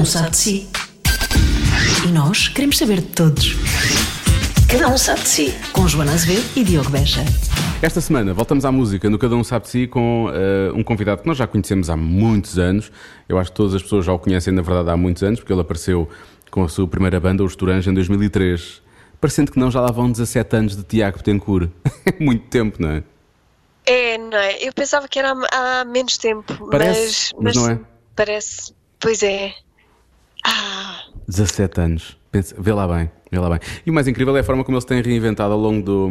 um sabe de si. E nós queremos saber de todos. Cada um sabe de si. Com Joana Azevedo e Diogo Beja. Esta semana voltamos à música no Cada Um Sabe de Si com uh, um convidado que nós já conhecemos há muitos anos. Eu acho que todas as pessoas já o conhecem, na verdade, há muitos anos, porque ele apareceu com a sua primeira banda, Os Turange, em 2003. Parecendo que não, já lá vão 17 anos de Tiago Betancourt. Muito tempo, não é? É, não é? Eu pensava que era há, há menos tempo, Parece, mas, mas não é. Parece, pois é. Ah, 17 anos. Pensa, vê lá bem, vê lá bem. E o mais incrível é a forma como ele se tem reinventado ao longo do,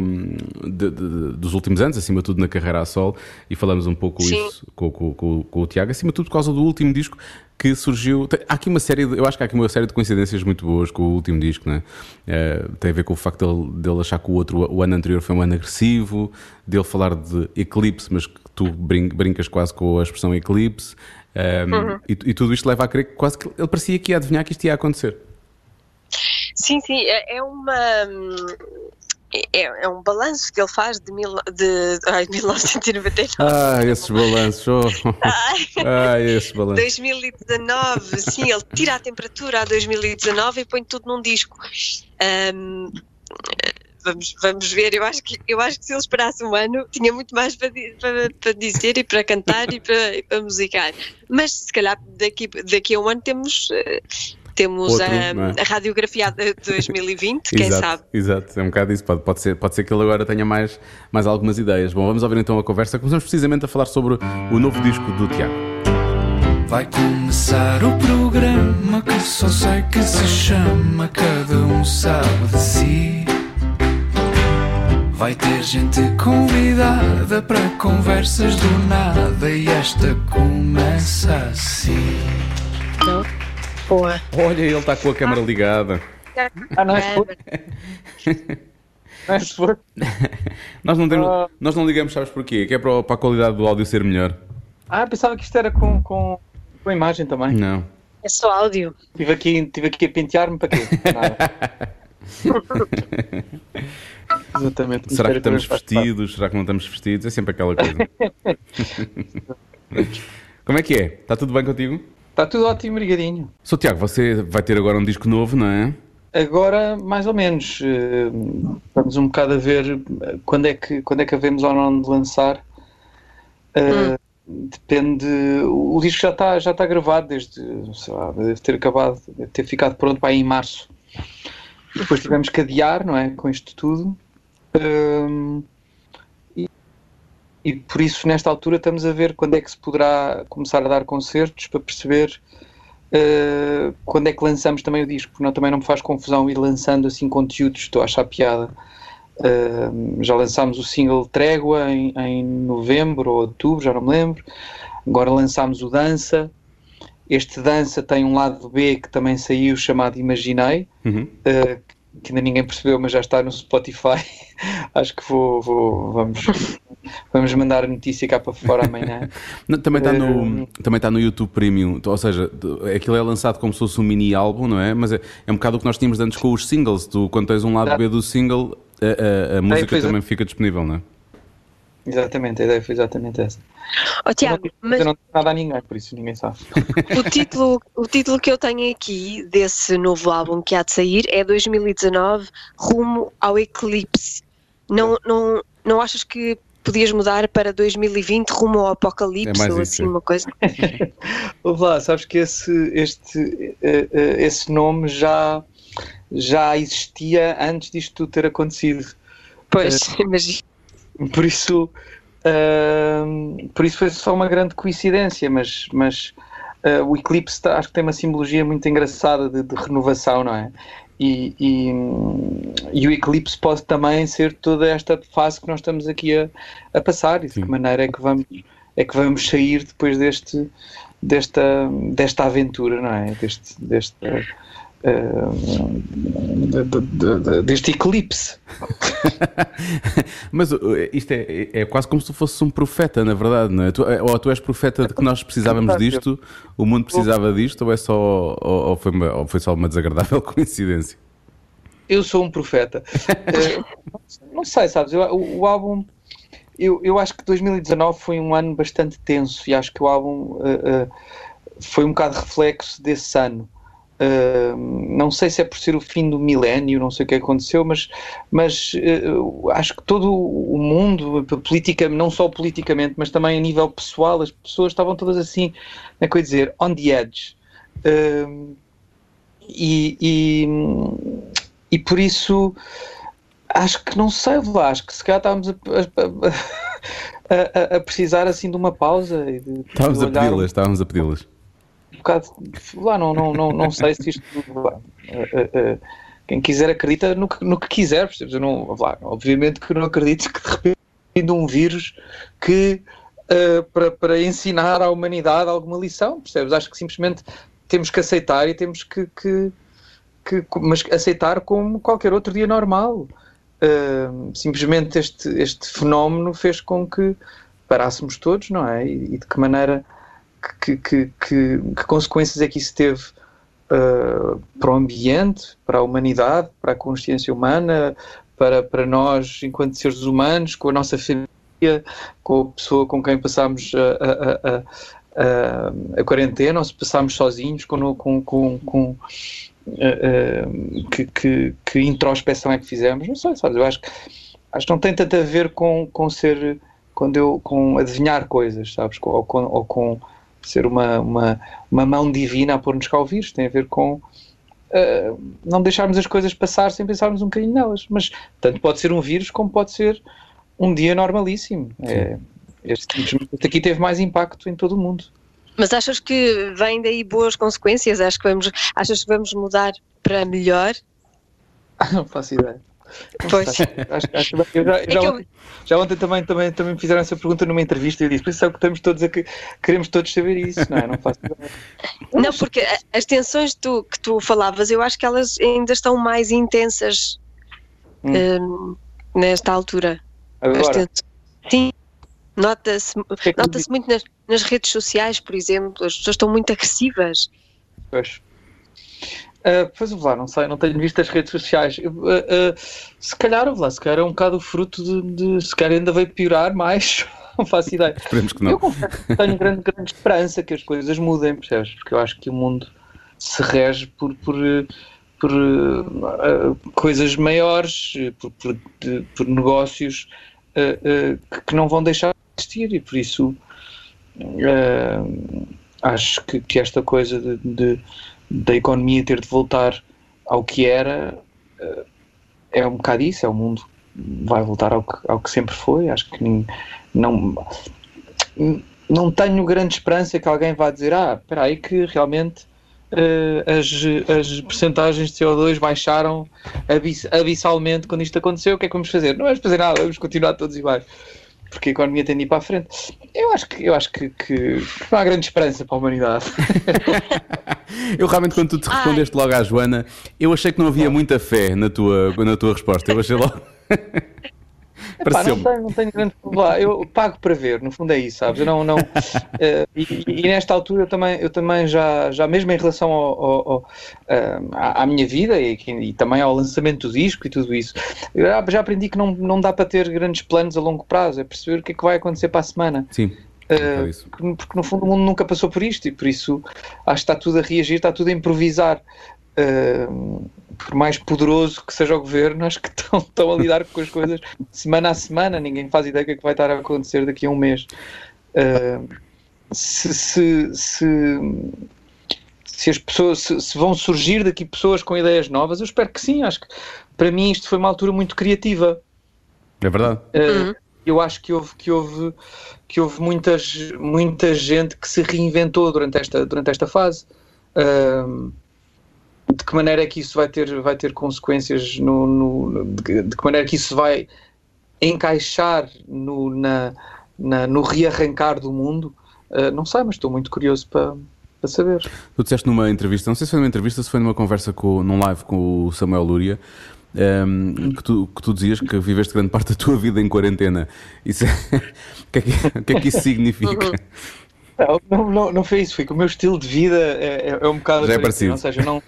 de- de- dos últimos anos, acima de tudo na carreira a sol, e falamos um pouco Sim. isso com, com- com- com o Tiago, acima de tudo por causa do último disco que surgiu. tem- Há aqui uma série, de- eu acho que há aqui uma série de coincidências muito boas com o último disco, né? Eh, tem a ver com o facto dele, dele achar que o outro, o ano anterior foi um ano agressivo, dele falar de eclipse, mas que tu brin- brincas quase com a expressão eclipse. Um, e, e tudo isto leva a crer que quase que ele parecia que ia adivinhar que isto ia acontecer. sim, sim, é, é uma. É, é um balanço que ele faz de, mil, de ai, 1999. Ah, esses balanços, oh. ah, esses balanços. 2019, sim, ele tira a temperatura a 2019 e põe tudo num disco. Ahm, vamos, vamos ver, eu acho, que, eu acho que se ele esperasse um ano tinha muito mais para, para, para dizer e para cantar e para, e para musicar. Mas se calhar daqui, daqui a um ano temos, eh, temos Outro, a, é? a radiografia de 2020, quem exato, sabe. Exato, é um bocado isso. Pode, pode, ser, pode ser que ele agora tenha mais, mais algumas ideias. Bom, vamos ouvir então a conversa. Começamos precisamente a falar sobre o novo disco do Tiago. Vai começar o programa que só sei que se chama Cada um sabe de si. Vai ter gente convidada para conversas do nada e esta começa assim. Boa. Olha, ele está com a câmera ligada. Ah, não é? Não é? Nós não, temos, Ah. nós não ligamos, sabes porquê? Que é para, a qualidade do áudio ser melhor. Ah, pensava que isto era com, com, com imagem também. Não. É só áudio. Estive aqui, estive aqui a pentear-me para quê? Nada. Exatamente. Será que estamos vestidos? Será que não estamos vestidos? É sempre aquela coisa. Como é que é? Está tudo bem contigo? Está tudo ótimo, brigadinho. Sou Tiago, você vai ter agora um disco novo, não é? Agora, mais ou menos, eh, vamos um bocado a ver eh, quando é que, quando é que havemos ou não de lançar. Eh, Depende. O o disco já está, já está gravado desde, sei lá, deve ter acabado, deve ter ficado pronto para aí em março. Depois tivemos que adiar, não é? Com isto tudo. Ehm, e, e por isso, nesta altura, estamos a ver quando é que se poderá começar a dar concertos para perceber Uh, quando é que lançamos também o disco, não, também não me faz confusão ir lançando assim conteúdos, estou a achar piada. Uh, já lançámos o single Trégua em, em novembro ou outubro, já não me lembro. Agora lançámos o Dança. Este Dança tem um lado B que também saiu chamado Imaginei, Uhum. uh, que ainda ninguém percebeu, mas já está no Spotify. Acho que vou, vou- vamos, vamos mandar a notícia cá para fora amanhã. Não, também está no, Hum. também está no YouTube Premium, ou seja, aquilo é lançado como se fosse um mini álbum, não é? Mas é, é um bocado o que nós tínhamos antes com os singles. Tu, quando tens um lado Exato. B do single, a, a- a música também fica disponível, não é? Exatamente, a ideia foi exatamente essa. Ó Tiago, eu, não, mas eu não tenho nada a ninguém, por isso ninguém sabe. O título, o título que eu tenho aqui desse novo álbum que há de sair é 2019 Rumo ao Eclipse. Não, não, não achas que podias mudar para 2020 Rumo ao Apocalipse É ou isso, assim uma coisa? Ouve lá, sabes que esse, este, eh, eh, esse nome já, já existia antes disto tudo ter acontecido. Pois, É. Por isso, ahm, por isso foi só uma grande coincidência, mas, mas ah, o eclipse tá- acho que tem uma simbologia muito engraçada de, de renovação, não é? E, e, e o eclipse pode também ser toda esta fase que nós estamos aqui a, a passar e de Sim. que maneira é que vamos, é que vamos sair depois deste, desta, desta aventura, não é? Deste, deste, de- de- de- de- deste eclipse. Mas uh, isto é, é quase como se tu fosses um profeta, na verdade, não é? Tu, é- ou tu és profeta de que nós precisávamos disto, o mundo precisava disto, ou é só ou, ou foi, uma- ou foi só uma desagradável coincidência? Eu sou um profeta. Eh, não sei, sabes? eu- o, o álbum. Eu, eu acho que 2019 foi um ano bastante tenso e acho que o álbum eh, eh, foi um bocado reflexo desse ano. Uh, não sei se é por ser o fim do milénio, não sei o que aconteceu, mas, mas uh, acho que todo o mundo, política, não só politicamente, mas também a nível pessoal, as pessoas estavam todas assim, é que eu ia dizer, on the edge. Uh, e, e, e, por isso acho que não sei lá, acho que se calhar estávamos a, a, a, a precisar assim de uma pausa. De, de estávamos a pedi-las, estávamos a pedi-las bocado. Lá não, não, não, não sei se isto. Lá, uh, uh, quem quiser acredita no que, no que quiser, percebes? Eu não, lá, obviamente que não acredito que de repente um vírus que uh, para, para ensinar à humanidade alguma lição, percebes? Acho que simplesmente temos que aceitar e temos que, que, que mas aceitar como qualquer outro dia normal. Uh, simplesmente este, este fenómeno fez com que parássemos todos, não é? E, e de que maneira que, que, que, que consequências é que isso teve uh, para o ambiente, para a humanidade, para a consciência humana, para, para nós enquanto seres humanos, com a nossa família, com a pessoa com quem passámos a, a, a, a, a quarentena, ou se passámos sozinhos, com, com, com, com uh, uh, que, que, que, introspeção é que fizemos, não sei, sabe, eu acho que, acho que não tem tanto a ver com, com ser, quando eu, com adivinhar coisas, sabes, ou com, ou com ser uma, uma, uma mão divina a pôr-nos cá ao vírus, tem a ver com uh, não deixarmos as coisas passar sem pensarmos um bocadinho nelas. Mas tanto pode ser um vírus como pode ser um dia normalíssimo. É, este, este aqui teve mais impacto em todo o mundo. Mas achas que vêm daí boas consequências? Acho que vamos, achas que vamos mudar para melhor? Não faço ideia. Pois. Acho, acho, eu já, é já, ontem, já, ontem, também, também, também me fizeram essa pergunta numa entrevista e eu disse, por isso é que estamos todos a que queremos todos saber isso, não é? Não faço Não, porque as tensões que tu, que tu falavas, eu acho que elas ainda estão mais intensas hum. um, nesta altura. Agora? Sim, nota-se é nota muito nas, nas redes sociais, por exemplo, as pessoas estão muito agressivas. Pois. Uh, pois lá, não sei, não tenho visto as redes sociais. Uh, uh, se calhar, lá, se calhar é um bocado o fruto de, de, se calhar ainda vai piorar mais. não faço ideia. Esperemos que não. Eu confesso que tenho grande, grande esperança que as coisas mudem, percebes? Porque eu acho que o mundo se rege por, por, por coisas maiores, por, por, por negócios que não vão deixar de existir e por isso acho que, que esta coisa de, de da economia ter de voltar ao que era, eh, é um bocado isso, é o mundo vai voltar ao que, ao que sempre foi. Acho que não, não tenho grande esperança que alguém vá dizer, ah, espera aí que realmente uh, as, as percentagens de CO2 baixaram abiss abissalmente quando isto aconteceu, o que é que vamos fazer? Não vamos fazer nada, vamos continuar todos iguais porque a economia tem de ir para a frente. Eu acho que, eu acho que, que não há grande esperança para a humanidade. eu realmente, quando tu te respondeste Ai. logo à Joana, eu achei que não havia muita fé na tua, na tua resposta. Eu achei logo. Não, tenho, não tenho grande problema. Eu pago para ver, no fundo é isso, sabes? Eu não, não, uh, e, e, nesta altura eu também, eu também já, já mesmo em relação ao, ao, ao, uh, à, à, minha vida e, e, também ao lançamento do disco e tudo isso, eu já aprendi que não, não dá para ter grandes planos a longo prazo, é perceber o que é que vai acontecer para a semana. Sim. Uh, porque no fundo o mundo nunca passou por isto e por isso acho que está tudo a reagir, está tudo a improvisar. Uh, por mais poderoso que seja o governo, acho que estão, estão a lidar com as coisas semana a semana, ninguém faz ideia do que, é que vai estar a acontecer daqui a um mês. Uh, se, se, se, se, as pessoas se, se, vão surgir daqui pessoas com ideias novas, eu espero que sim. Acho que para mim isto foi uma altura muito criativa. É verdade. Uh, eu acho que houve, que houve, que houve muitas, muita gente que se reinventou durante esta, durante esta fase. Uh, de que maneira é que isso vai ter, vai ter consequências no, no de, de, que maneira é que isso vai encaixar no, na, na, no rearrancar do mundo, uh, não sei, mas estou muito curioso para, para saber. Tu disseste numa entrevista, não sei se foi numa entrevista, se foi numa conversa com, num live com o Samuel Lúria, um, ehm, que, tu, que tu dizias que viveste grande parte da tua vida em quarentena. Isso é, o, que é que, o que é que isso significa? Não, não, não foi isso, foi que o meu estilo de vida é, é, é um bocado Já é parecido. Ou seja, eu não,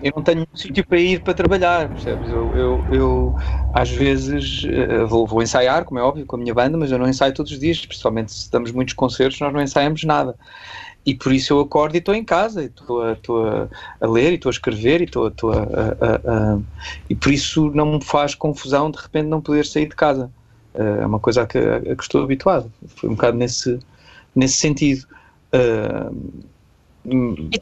eu não tenho um sítio para ir para trabalhar, percebes? Eu, eu, eu às vezes eh, vou, vou, ensaiar, como é óbvio, com a minha banda, mas eu não ensaio todos os dias, principalmente se damos muitos concertos, nós não ensaiamos nada. e por isso eu acordo e estou em casa, e estou a, a, a ler, e estou a escrever, e estou, a, a, a, E por isso não me faz confusão de repente não poder sair de casa. Uh, é uma coisa a que, a que estou habituado. Foi um bocado nesse, nesse sentido. Uh,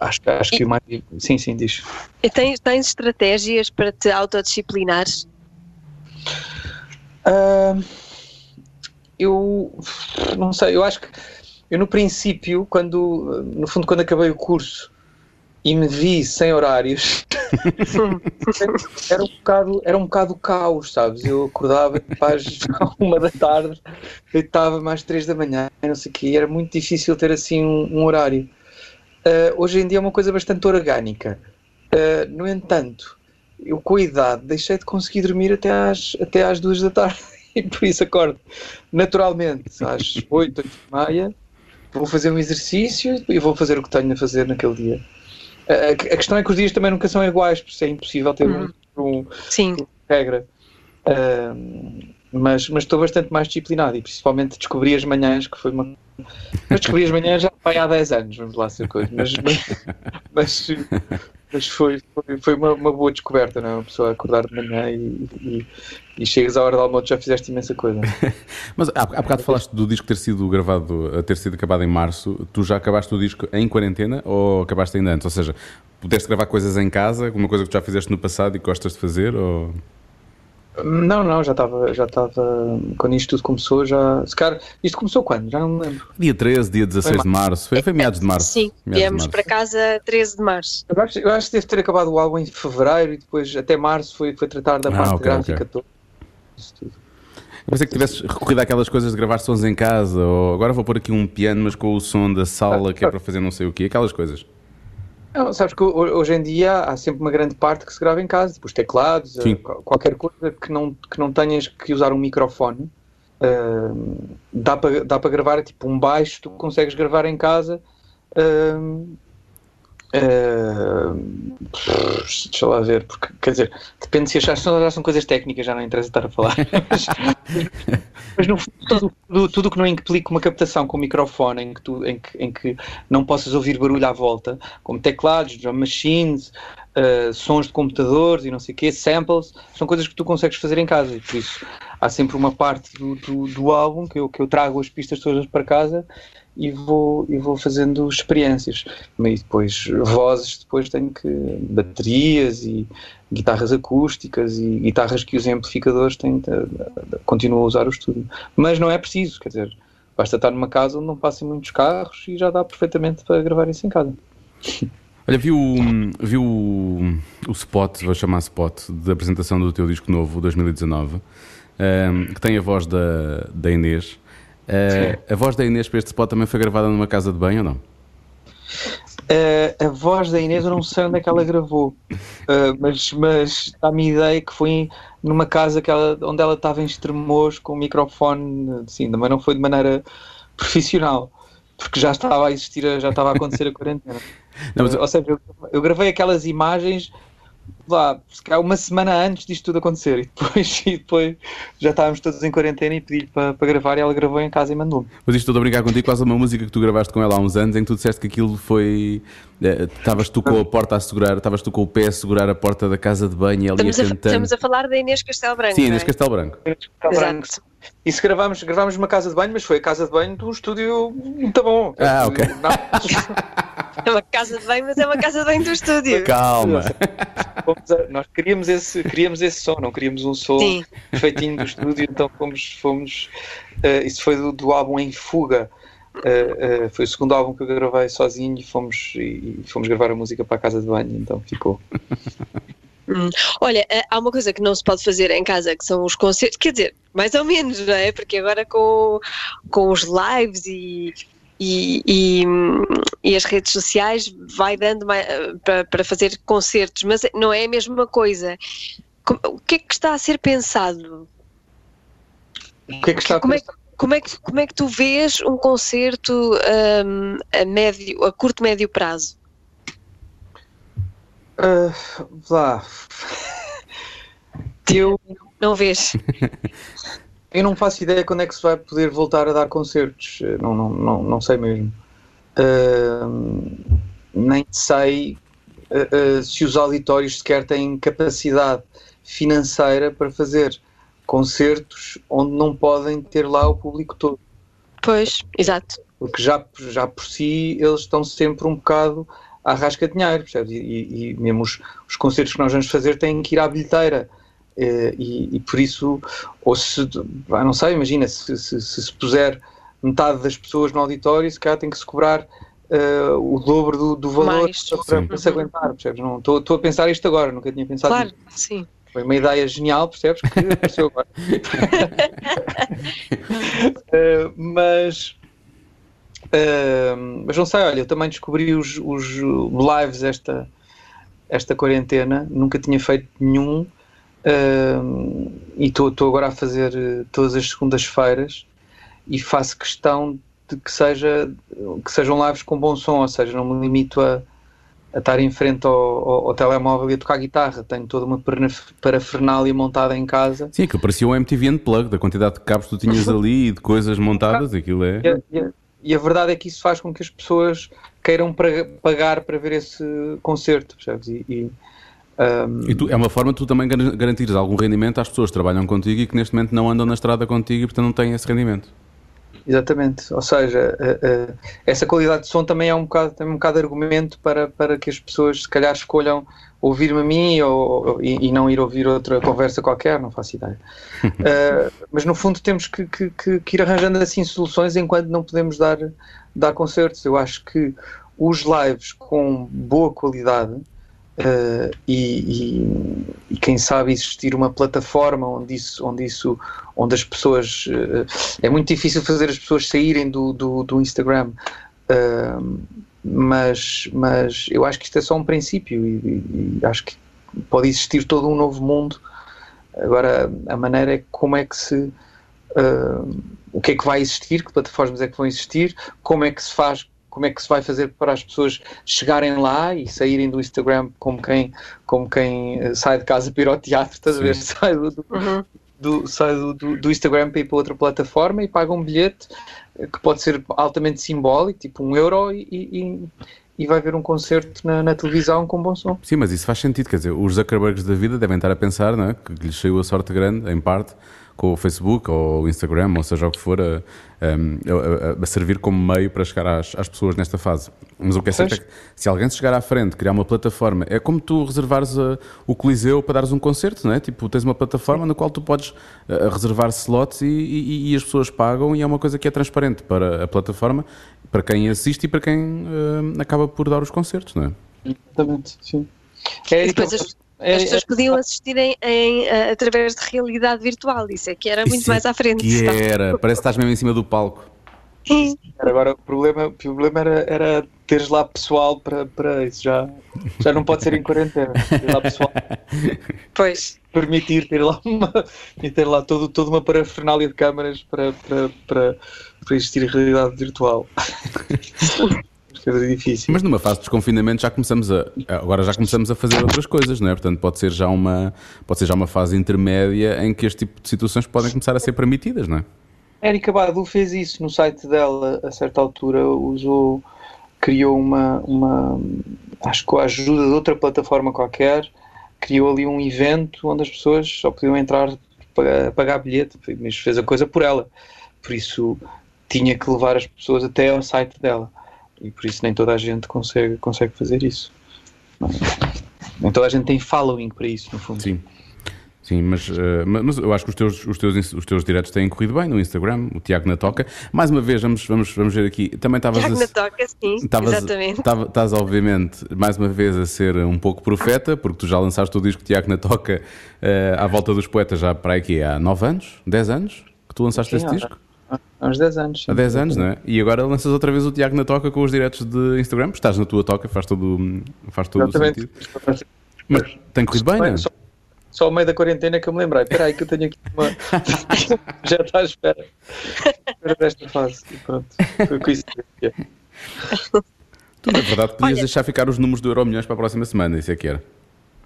acho, acho que o mais. Sim, sim, diz. E tens, tens estratégias para te autodisciplinares? Uh, eu não sei, eu acho que eu no princípio, quando no fundo quando acabei o curso e me vi sem horários, era um bocado era um bocado caos, sabes? Eu acordava às uma da tarde, deitava mais três da manhã, não sei o quê, era muito difícil ter assim um, um horário. Uh, hoje em dia é uma coisa bastante orgânica. Uh, no entanto, eu com a idade deixei de conseguir dormir até às, até às duas da tarde e por isso acordo naturalmente às oito, oito e meia, vou fazer um exercício e vou fazer o que tenho a fazer naquele dia. A, a questão é que os dias também nunca são iguais, porque é impossível ter uhum. um, um, Sim. regra. Uh, mas, mas estou bastante mais disciplinado e principalmente descobri as manhãs, que foi uma. Mas descobri as manhãs já vai há 10 anos, vamos lá ser coisa. Mas, mas, mas, foi, foi, foi uma, uma, boa descoberta, não é? Uma pessoa acordar de manhã e, e, e chegas à hora do almoço já fizeste imensa coisa. mas há, há bocado falaste do disco ter sido gravado, ter sido acabado em março. Tu já acabaste o disco em quarentena ou acabaste ainda antes? Ou seja, pudeste gravar coisas em casa, alguma coisa que tu já fizeste no passado e gostas de fazer? Ou... Não, não, já estava, já estava, quando isto tudo começou, já, se calhar, isto começou quando? Já não me lembro. Dia 13, dia 16 de março, foi, foi meados de março. Sim, viemos para casa 13 de março. Eu acho, eu acho que deve ter acabado o álbum em fevereiro e depois até março foi, foi tratar da ah, parte okay, gráfica okay. toda. Isso tudo. Eu pensei que tivesses recorrido àquelas coisas de gravar sons em casa, ou agora vou pôr aqui um piano, mas com o som da sala que é para fazer não sei o quê, aquelas coisas. Não, sabes que hoje em dia há sempre uma grande parte que se grava em casa, tipo os teclados, Sim. qualquer coisa que não, que não tenhas que usar um microfone. Uh, dá para dá para gravar tipo um baixo, tu consegues gravar em casa. Uh, Uh, deixa lá ver, porque quer dizer, depende se achas já são coisas técnicas, já não interessa estar a falar. mas, mas no fundo, tudo, tudo que não implica uma captação com microfone em que, tu, em, que, em que não possas ouvir barulho à volta, como teclados, drum machines, uh, sons de computadores e não sei o quê, samples, são coisas que tu consegues fazer em casa e por isso há sempre uma parte do, do, do álbum que eu, que eu trago as pistas todas para casa e vou, e vou fazendo experiências. E depois vozes, depois tenho que. baterias e guitarras acústicas e guitarras que os amplificadores têm, continuo a usar o estúdio. Mas não é preciso, quer dizer, basta estar numa casa onde não passem muitos carros e já dá perfeitamente para gravar isso em casa. Olha, viu, viu o, o spot, vou chamar spot, da apresentação do teu disco novo, 2019, um, ehm, que tem a voz da, da Inês. Uh, a voz da Inês para este spot também foi gravada numa casa de banho ou não? Uh, a voz da Inês eu não sei onde é que ela gravou, uh, mas, mas dá-me ideia que foi numa casa que ela, onde ela estava em extremos com o microfone, sim, mas não foi de maneira profissional, porque já estava a existir, já estava a acontecer a quarentena. Não, mas... Ou seja, eu, eu gravei aquelas imagens lá, uma semana antes disto tudo acontecer. E depois, e depois já estávamos todos em quarentena e pedi-lhe para, para gravar e ela gravou em casa e mandou-me. Mas isto estou a brincar contigo, quase uma música que tu gravaste com ela há uns anos em que tu disseste que aquilo foi. Eh, estavas tu com a porta a segurar, estavas tu com o pé a segurar a porta da casa de banho e ali estamos a cantar. Estamos a falar da Inês Castelo Branco. Sim, Inês é? Castelo Branco. Exato. Isso gravámos, gravámos numa casa de banho, mas foi a casa de banho de um estúdio muito bom. Ah, ok. é uma casa de banho, mas é uma casa de banho do estúdio. Calma. nós queríamos esse, queríamos esse som, não queríamos um som Sim. feitinho do estúdio, então fomos. fomos uh, isso foi do, do, álbum Em Fuga. Uh, uh, foi o segundo álbum que eu gravei sozinho e fomos, e, e fomos gravar a música para a casa de banho, então ficou. Hum. Olha, há uma coisa que não se pode fazer em casa, que são os concertos, quer dizer, mais ou menos, não é? Porque agora com, com os lives e, e, e, e as redes sociais vai dando para, para fazer concertos, mas não é a mesma coisa. O que é que está a ser pensado? O que é que está a como é, como é que como é que tu vês um concerto um, a médio a curto médio prazo uh, lá eu não vês eu não faço ideia quando é que se vai poder voltar a dar concertos não não não, não sei mesmo Uh, nem sei uh, uh, se os auditórios sequer têm capacidade financeira para fazer concertos onde não podem ter lá o público todo. Pois, exato. Porque já, já por si eles estão sempre um bocado à rasca de dinheiro, percebes? E, e, e mesmo os, os, concertos que nós vamos fazer têm que ir à bilheteira. Eh, e, e por isso, ou se, ah, não sei, imagina, se se, se se, puser metade das pessoas no auditório, se calhar tem que se cobrar uh, o dobro do, do valor Mais. para, para, se aguentar, percebes? Não, estou, a pensar isto agora, nunca tinha pensado Claro, nisto. sim. Foi uma ideia genial, percebes? Que apareceu agora. Uh, mas, uh, mas não sei, olha, eu também descobri os, os lives esta, esta quarentena, nunca tinha feito nenhum uh, e estou agora a fazer uh, todas as segundas-feiras e faço questão de que, seja, que sejam lives com bom som, ou seja, não me limito a, a estar em frente ao, ao, ao, telemóvel e a tocar guitarra. Tenho toda uma parafernália montada em casa. Sim, que parecia um MTV Unplugged, da quantidade de cabos que tu tinhas ali e de coisas montadas, aquilo é... E a, e, a, e a, verdade é que isso faz com que as pessoas queiram pra, pagar para ver esse concerto, percebes? E, e, um... e tu, é uma forma de tu também garantires algum rendimento às pessoas que trabalham contigo e que neste momento não andam na estrada contigo e portanto não têm esse rendimento. Exatamente, ou seja, uh, uh, essa qualidade de som também é um bocado, também um bocado argumento para, para que as pessoas se calhar escolham ouvir-me a mim ou, e, e, não ir ouvir outra conversa qualquer, não faço ideia. Uh, mas no fundo temos que, que, que, que, ir arranjando assim soluções enquanto não podemos dar, dar concertos. Eu acho que os lives com boa qualidade Uh, e, e, e, quem sabe existir uma plataforma onde isso, onde isso, onde as pessoas uh, é muito difícil fazer as pessoas saírem do, do, do Instagram, uh, mas, mas eu acho que isto é só um princípio e, e, acho que pode existir todo um novo mundo. Agora a maneira é como é que se o que é que vai existir, que plataformas é que vão existir, como é que se faz como é que se vai fazer para as pessoas chegarem lá e saírem do Instagram como quem, como quem eh, sai de casa para ir ao teatro, estás a ver? Sai, do, do, uhum. do sai do, do, do, Instagram para ir para outra plataforma e paga um bilhete eh, que pode ser altamente simbólico, tipo um euro, e, e, e vai ver um concerto na, na, televisão com bom som. Sim, mas isso faz sentido, quer dizer, os Zuckerbergs da vida devem estar a pensar não é? que lhes saiu a sorte grande, em parte, com o Facebook ou o Instagram, ou seja o que for, a, a, a servir como meio para chegar às, às, pessoas nesta fase. Mas o que é certo é que se alguém se chegar à frente, criar uma plataforma, é como tu reservares a, o Coliseu para dares um concerto, não é? Tipo, tens uma plataforma na qual tu podes reservar slots e, e, e, as pessoas pagam e é uma coisa que é transparente para a plataforma, para quem assiste e para quem uh, acaba por dar os concertos, não é? Exatamente, sim. É, e depois as, é, as pessoas é, podiam assistir em, em, através de realidade virtual, isso é que era muito isso mais à frente. Que era, parece que estás mesmo em cima do palco. Agora o problema, o problema era, era teres lá pessoal para, para isso, já, já não pode ser em quarentena. Ter lá pessoal. Pois. Permitir ter lá uma, e ter lá todo, toda uma parafernália de câmaras para, para, para, para existir realidade virtual. difícil. Mas numa fase de desconfinamento já começamos a agora já começamos a fazer outras coisas, não é? Portanto, pode ser já uma pode ser já uma fase intermédia em que este tipo de situações podem começar a ser permitidas, não é? Érica Badu fez isso no site dela a certa altura, usou criou uma, uma acho que com a ajuda de outra plataforma qualquer, criou ali um evento onde as pessoas só podiam entrar para pagar bilhete, mas fez a coisa por ela. Por isso tinha que levar as pessoas até ao site dela e por isso nem toda a gente consegue, consegue fazer isso. Nem toda a gente tem following para isso, no fundo. Sim. Sim, mas, uh, mas eu acho que os teus, os, teus, os teus diretos têm corrido bem no Instagram, o Tiago na Toca. Mais uma vez, vamos, vamos, vamos ver aqui. Também estavas Tiago a, na Toca, sim, tavas, exatamente. Estás, obviamente, mais uma vez a ser um pouco profeta, porque tu já lançaste o disco Tiago na Toca uh, à volta dos poetas já para aqui há 9 anos, 10 anos que tu lançaste sim, esse disco. Há uns 10 anos. Sim. Há 10 anos, não é? E agora lanças outra vez o Tiago na toca com os diretos de Instagram. Estás na tua toca, faz todo, faz todo o sentido. Mas tem corrido bem, não é? Só, só ao meio da quarentena que eu me lembrei. Espera aí que eu tenho aqui uma... Já está à espera. Espera desta fase. E pronto. Foi com isso é. Tu, na verdade, podias Olha... deixar ficar os números do Euro Milhões para a próxima semana. Isso é que era.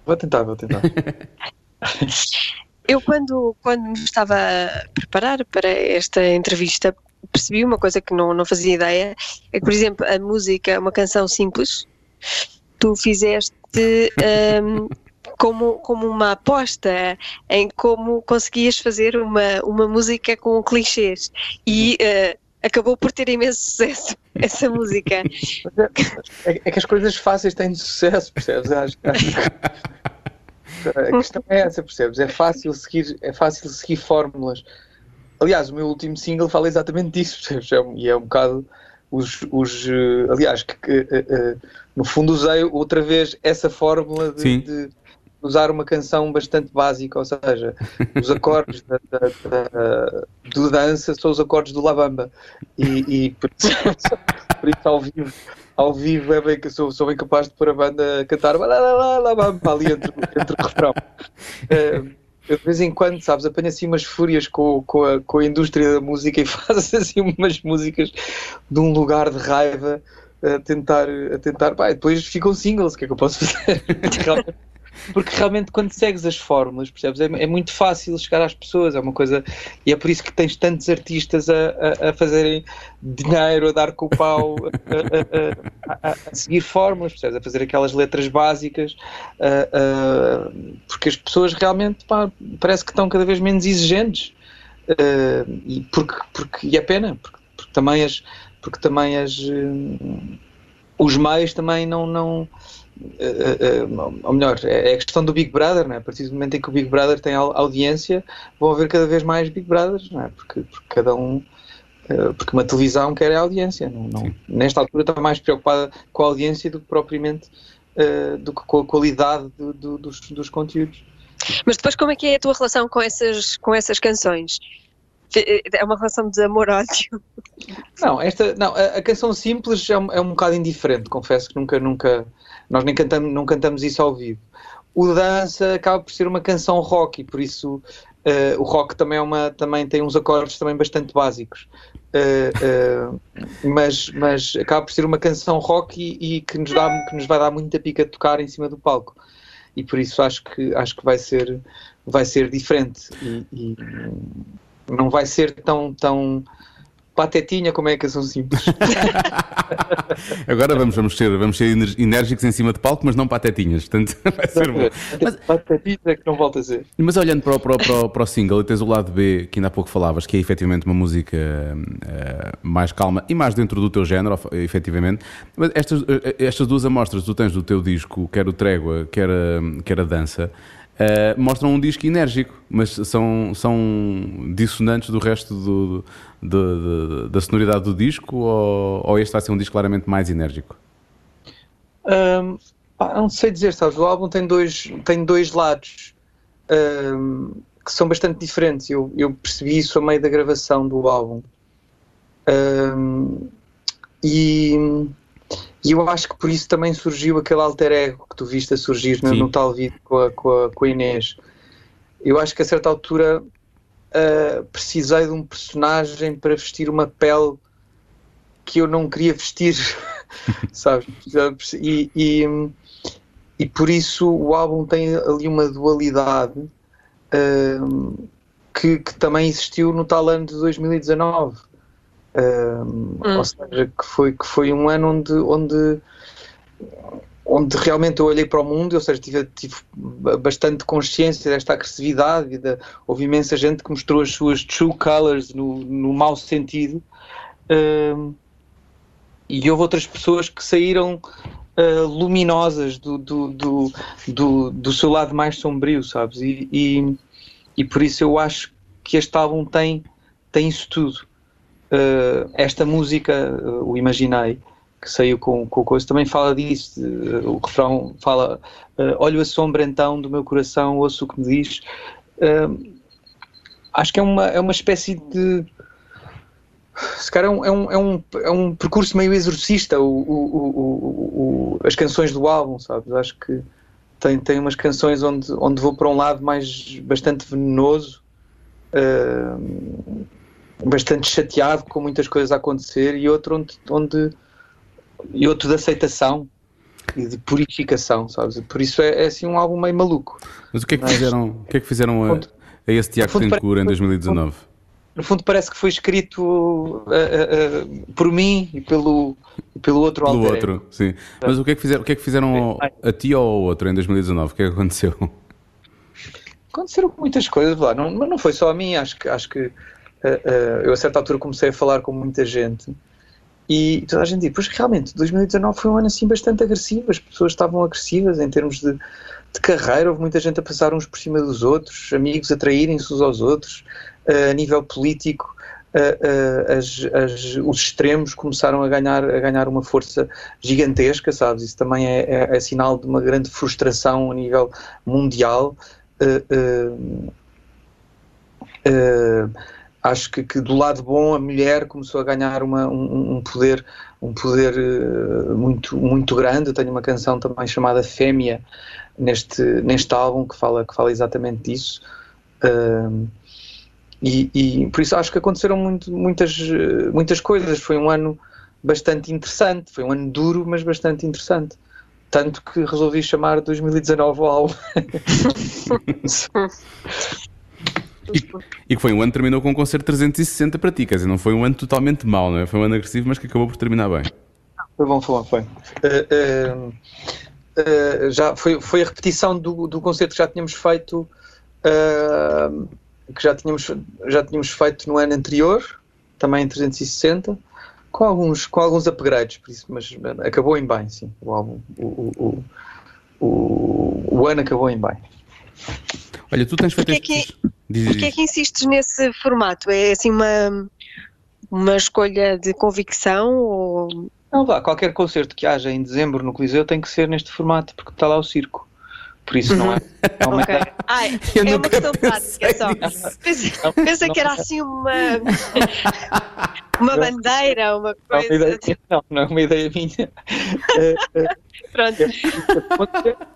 Vou tentar, vou tentar. Eu, quando, quando me estava a preparar para esta entrevista, percebi uma coisa que não, não fazia ideia, é que, por exemplo, a música, uma canção simples, tu fizeste um, como, como uma aposta em como conseguias fazer uma, uma música com clichês e uh, acabou por ter imenso sucesso essa música. É, é, que as coisas fáceis têm sucesso, percebes? Acho, acho a questão é essa, percebes? É fácil seguir, é fácil seguir fórmulas. Aliás, o meu último single fala exatamente disso, percebes? É, e é um bocado os, os uh, aliás, que, que uh, uh, no fundo usei outra vez essa fórmula de, de, usar uma canção bastante básica, ou seja, os acordes da, da, da, do dança são os acordes do Labamba e, e por, isso, por, isso, ao vivo ao vivo é bem sou, sou bem capaz de pôr a banda a cantar Labamba ali entre, entre o refrão. eu de vez em quando, sabes, apanho assim umas fúrias com, com, a, com a indústria da música e faço assim umas músicas de um lugar de raiva a tentar, a tentar, pá, depois ficam singles, o que é que eu posso fazer? porque realmente quando segues as fórmulas, percebes, é, é, muito fácil chegar às pessoas, é uma coisa, e é por isso que tens tantos artistas a, a, a fazerem dinheiro, a dar com o pau, a, a, seguir fórmulas, percebes, a fazer aquelas letras básicas, porque as pessoas realmente, pá, parece que estão cada vez menos exigentes, e porque, porque, e é pena, porque, porque também as, porque também as, os meios também não, não ou melhor, é, é a questão do Big Brother, não é? a partir do momento em que o Big Brother tem audiência, vão haver cada vez mais Big Brothers, não é? porque, porque cada um uh, porque uma televisão quer a audiência, não, não, nesta altura está mais preocupada com a audiência do que propriamente do que com a qualidade do, do, dos, dos conteúdos. Mas depois como é que é a tua relação com essas, com essas canções? É uma relação de amor-ódio. Não, esta, não a, a canção simples é um, é um bocado indiferente, confesso que nunca, nunca, nós nem cantamos, não cantamos isso ao vivo. O Dança acaba por ser uma canção rock e por isso uh, o rock também, é uma, também tem uns acordes também bastante básicos. Uh, uh, mas, mas acaba por ser uma canção rock e, e, que, nos dá, que nos vai dar muita pica de tocar em cima do palco. E por isso acho que, acho que vai, ser, vai ser diferente e, e não vai ser tão, tão patetinha como é que são simples. Agora vamos, vamos, ser, vamos ser enérgicos em cima de palco, mas não patetinhas. Portanto, vai ser bom. Mas, patetinha que não volta a ser. Mas olhando para o, para, o, para, o, para o single, e tens o lado B, que ainda há pouco falavas, que é efetivamente uma música uh, mais calma e mais dentro do teu género, efetivamente. Mas estas, eh, estas duas amostras que tu tens do teu disco, quer o Trégua, quer a, quer a Dança, Uh, mostram um disco enérgico, mas são, são dissonantes do resto do, do, do, da sonoridade do disco ou, ou, este vai ser um disco claramente mais enérgico? Um, pá, não sei dizer, sabes? O álbum tem dois, tem dois lados um, que são bastante diferentes. Eu, eu percebi isso a meio da gravação do álbum. Um, e e eu acho que por isso também surgiu aquele alter ego que tu viste a surgir no, no, tal vídeo com a, com, a, com a Inês. Eu acho que a certa altura uh, precisei de um personagem para vestir uma pele que eu não queria vestir, sabes? E, e, e, por isso o álbum tem ali uma dualidade uh, que, que também existiu no tal ano de 2019 hum. Ou seja, que foi, que foi um ano onde, onde, onde realmente eu olhei para o mundo, ou seja, tive, tive bastante consciência desta agressividade, de, houve imensa gente que mostrou as suas true colors no, no mau sentido, hum, e houve outras pessoas que saíram uh, luminosas do, do, do, do, do seu lado mais sombrio, sabes? E, e, e por isso eu acho que este álbum tem, tem isso tudo uh, esta música, uh, o Imaginei, que saiu com, com o coisa, também fala disso. O refrão fala: Olho a sombra então do meu coração, ouço o que me diz. acho que é uma, é uma espécie de. Se calhar é um, é um, é um, é um percurso meio exorcista, o, o, o, as canções do álbum, sabes? Acho que tem, tem umas canções onde, onde vou para um lado mais bastante venenoso. Uh, bastante chateado com muitas coisas a acontecer e outro onde, onde e outro de aceitação e de purificação, sabes? Por isso é, é assim um álbum meio maluco. Mas o que é que fizeram, o que é que fizeram a, a esse Tiago Tencourt em 2019? no fundo parece que foi escrito uh, uh, por mim e pelo, pelo outro Pelo outro, sim. Mas o que é que fizeram, o que é que fizeram ao- a ti ou ao outro em 2019? O que é que aconteceu? Aconteceram muitas coisas lá, não, mas não foi só a mim, acho que, acho que eh, eh, eu a certa altura comecei a falar com muita gente e toda a gente diz, pois realmente 2019 foi um ano assim bastante agressivo, as pessoas estavam agressivas em termos de, de carreira, houve muita gente a passar uns por cima dos outros, amigos a traírem-se uns aos outros, eh, a nível político eh, eh, as- as- os extremos começaram a ganhar, a ganhar uma força gigantesca, sabes? Isso também é, é- é sinal de uma grande frustração a nível mundial. Eh, acho que, que do lado bom a mulher começou a ganhar uma- um, um poder, um poder eh, muito, muito grande. Eu tenho uma canção também chamada Fêmea neste, neste álbum que fala, que fala exatamente disso. E, e por isso acho que aconteceram muito- muitas, eh, muitas coisas. Foi um ano bastante interessante, foi um ano duro, mas bastante interessante. Tanto que resolvi chamar 2019 ao álbum. E que foi um ano que terminou com um concerto 360 para ti, quer dizer, não foi um ano totalmente mau, não é? Foi um ano agressivo, mas que acabou por terminar bem. Foi bom, foi bom, foi. Eh, eh, eh, já foi, foi a repetição do, do concerto que já tínhamos feito que já tínhamos, já tínhamos feito no ano anterior, também em 360, com alguns, com alguns upgrades, por isso, mas acabou em bem, sim. O, álbum, o, o, o, o ano acabou em bem. Olha, tu tens feito Porquê que- estes... Diz, Porquê é que insistes nesse formato? É assim uma, uma escolha de convicção ou Não vá, qualquer concerto que haja em dezembro no Coliseu tem que ser neste formato, porque está lá o circo. Por isso não é. é uma Ok. ideia- Ah, Eu é uma questão prática pensei só. Não, pensei não. que era assim uma, uma bandeira, uma Não é coisa. minha, não, não é uma ideia minha. Pronto,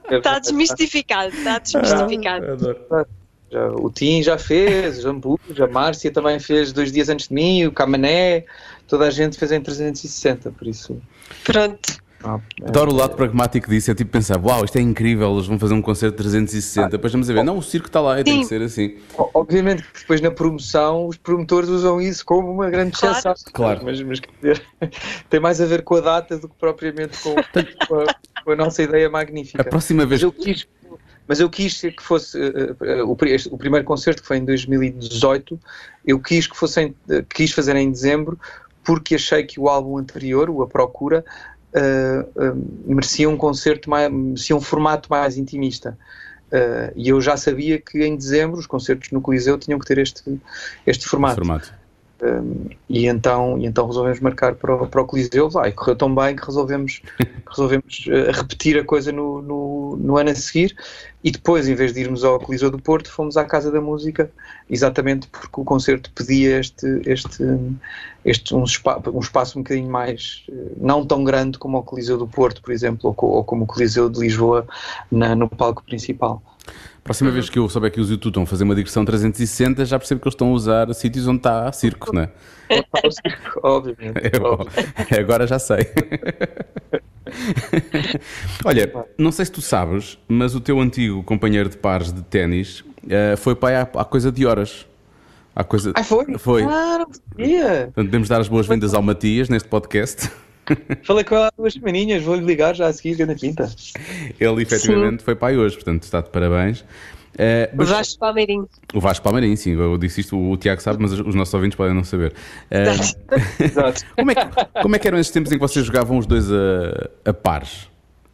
Está desmistificado, está desmistificado. Adoro. Já, o Tim já fez, o Jambu, a Márcia também fez dois dias antes de mim, o Camané, toda a gente fez em 360, por isso. Pronto. Não, é- Adoro o lado pragmático disso, é tipo pensar, uau, isto é incrível, eles vão fazer um concerto de 360, depois vamos a ver, não, o circo está lá e tem Sim. que ser assim. Obviamente que depois na promoção os promotores usam isso como uma grande Claro. exceção. Claro. Mas, mas quer dizer, tem mais a ver com a data do que propriamente com, com a, com a nossa ideia magnífica. A próxima vez Mas eu quis, mas eu quis que fosse o, pri- este- o primeiro concerto que foi em 2018, eu quis que fosse em- eh, quis fazer em dezembro porque achei que o álbum anterior, o A Procura, eh, eh, merecia um concerto mais, merecia um formato mais intimista. Eh, e eu já sabia que em dezembro os concertos no Coliseu tinham que ter este, este formato. formato. E então, e então resolvemos marcar para o, para o Coliseu. Vai, correu tão bem que resolvemos, resolvemos eh, repetir a coisa no, no, no ano a seguir. E depois, em vez de irmos ao Coliseu do Porto, fomos à Casa da Música, exatamente porque o concerto pedia este, este, este um, um espaço um bocadinho mais, eh, não tão grande como o Coliseu do Porto, por exemplo, ou, ou como o Coliseu de Lisboa na- no palco principal. Próxima vez que eu souber que os YouTube estão a fazer uma digressão 360, já percebo que eles estão a usar sítios onde está circo, não é? Obviamente. É bom. Agora já sei. Olha, não sei se tu sabes, mas o teu antigo companheiro de pares de ténis eh, foi pai há, há coisa de horas. Há coisa... Ah, foi? Foi. Ah, não sabia. Portanto, devemos dar as boas-vindas ao Matias neste podcast. Falei com ela há duas semaninhas, vou-lhe ligar já a seguir, grande pinta. Ele efetivamente foi pai hoje, portanto está de parabéns. Eh, mas- Vasco Palmeirinho. O Vasco Palmeirim, sim, eu disse isto, o Tiago sabe, mas os nossos ouvintes podem não saber. Eh, Exato. como, é que, como é que eram esses tempos em que vocês jogavam os dois a, a pares?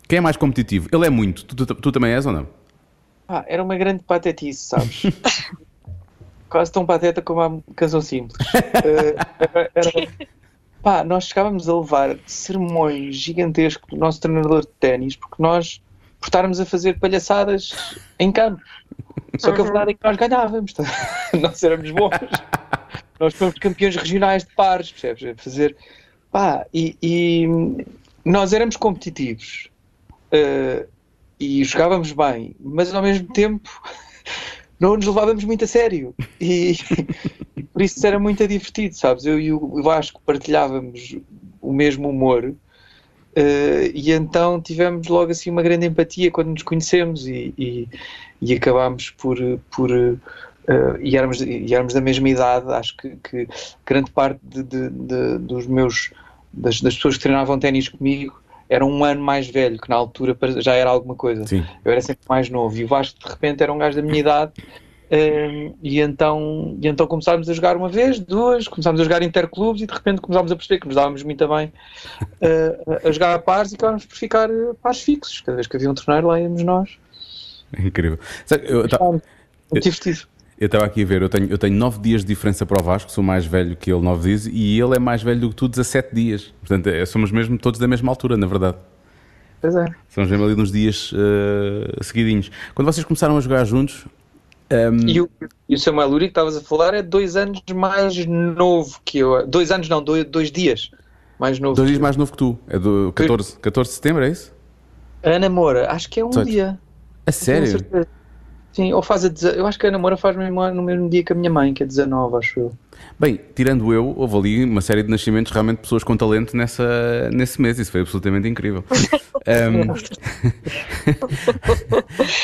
Quem é mais competitivo? Ele é muito, tu, tu- tu também és ou não? Ah, era uma grande patetice, sabes? Quase tão pateta como a canção simples. Eh, era- era- Pá, nós chegávamos a levar sermões gigantescos do nosso treinador de ténis porque nós por estarmos a fazer palhaçadas em campo. Só que a verdade é que nós ganhávamos. tá? nós éramos bons. Nós fomos campeões regionais de pares, percebes? A fazer. Pá, e, e nós éramos competitivos. Eh, e jogávamos bem, mas ao mesmo tempo não nos levávamos muito a sério. E por isso era muito divertido, sabes? Eu e o Vasco partilhávamos o mesmo humor. eh, e então tivemos logo assim uma grande empatia quando nos conhecemos e, e, e acabámos por, por, Uh, e, éramos, e éramos da mesma idade, acho que, que grande parte de, de, de, dos meus das, das, pessoas que treinavam ténis comigo era um ano mais velho, que na altura já era alguma coisa. Sim. Eu era sempre mais novo e o Vasco de repente era um gajo da minha idade e, então, e então começámos a jogar uma vez, duas, começámos a jogar interclubes e de repente começámos a perceber que nos dávamos muito bem uh, a jogar a pares e acabámos por ficar pares fixos. Cada vez que havia um torneio lá íamos nós. Incrível. Sabe, eu, tá, muito divertido. Eu estava aqui a ver, eu tenho, eu tenho 9 dias de diferença para o Vasco, sou mais velho que ele 9 dias e ele é mais velho do que tu 17 dias. Portanto, é, somos mesmo todos da mesma altura, na verdade. Pois é. Somos mesmo ali nos dias uh, seguidinhos. Quando vocês começaram a jogar juntos. Um... E, o, e o Samuel Uri que estavas a falar é dois anos mais novo que eu. Dois anos não, dois, dois dias mais novo. Dois dias mais novo que tu. É do 14, 14 de setembro, é isso? Ana Moura, acho que é um 18. dia. A sério? Sim, ou faz a. Eu acho que a namora faz no mesmo dia que a minha mãe, que é 19, acho eu. Bem, tirando eu, houve ali uma série de nascimentos realmente de pessoas com talento nessa, nesse mês, isso foi absolutamente incrível. um,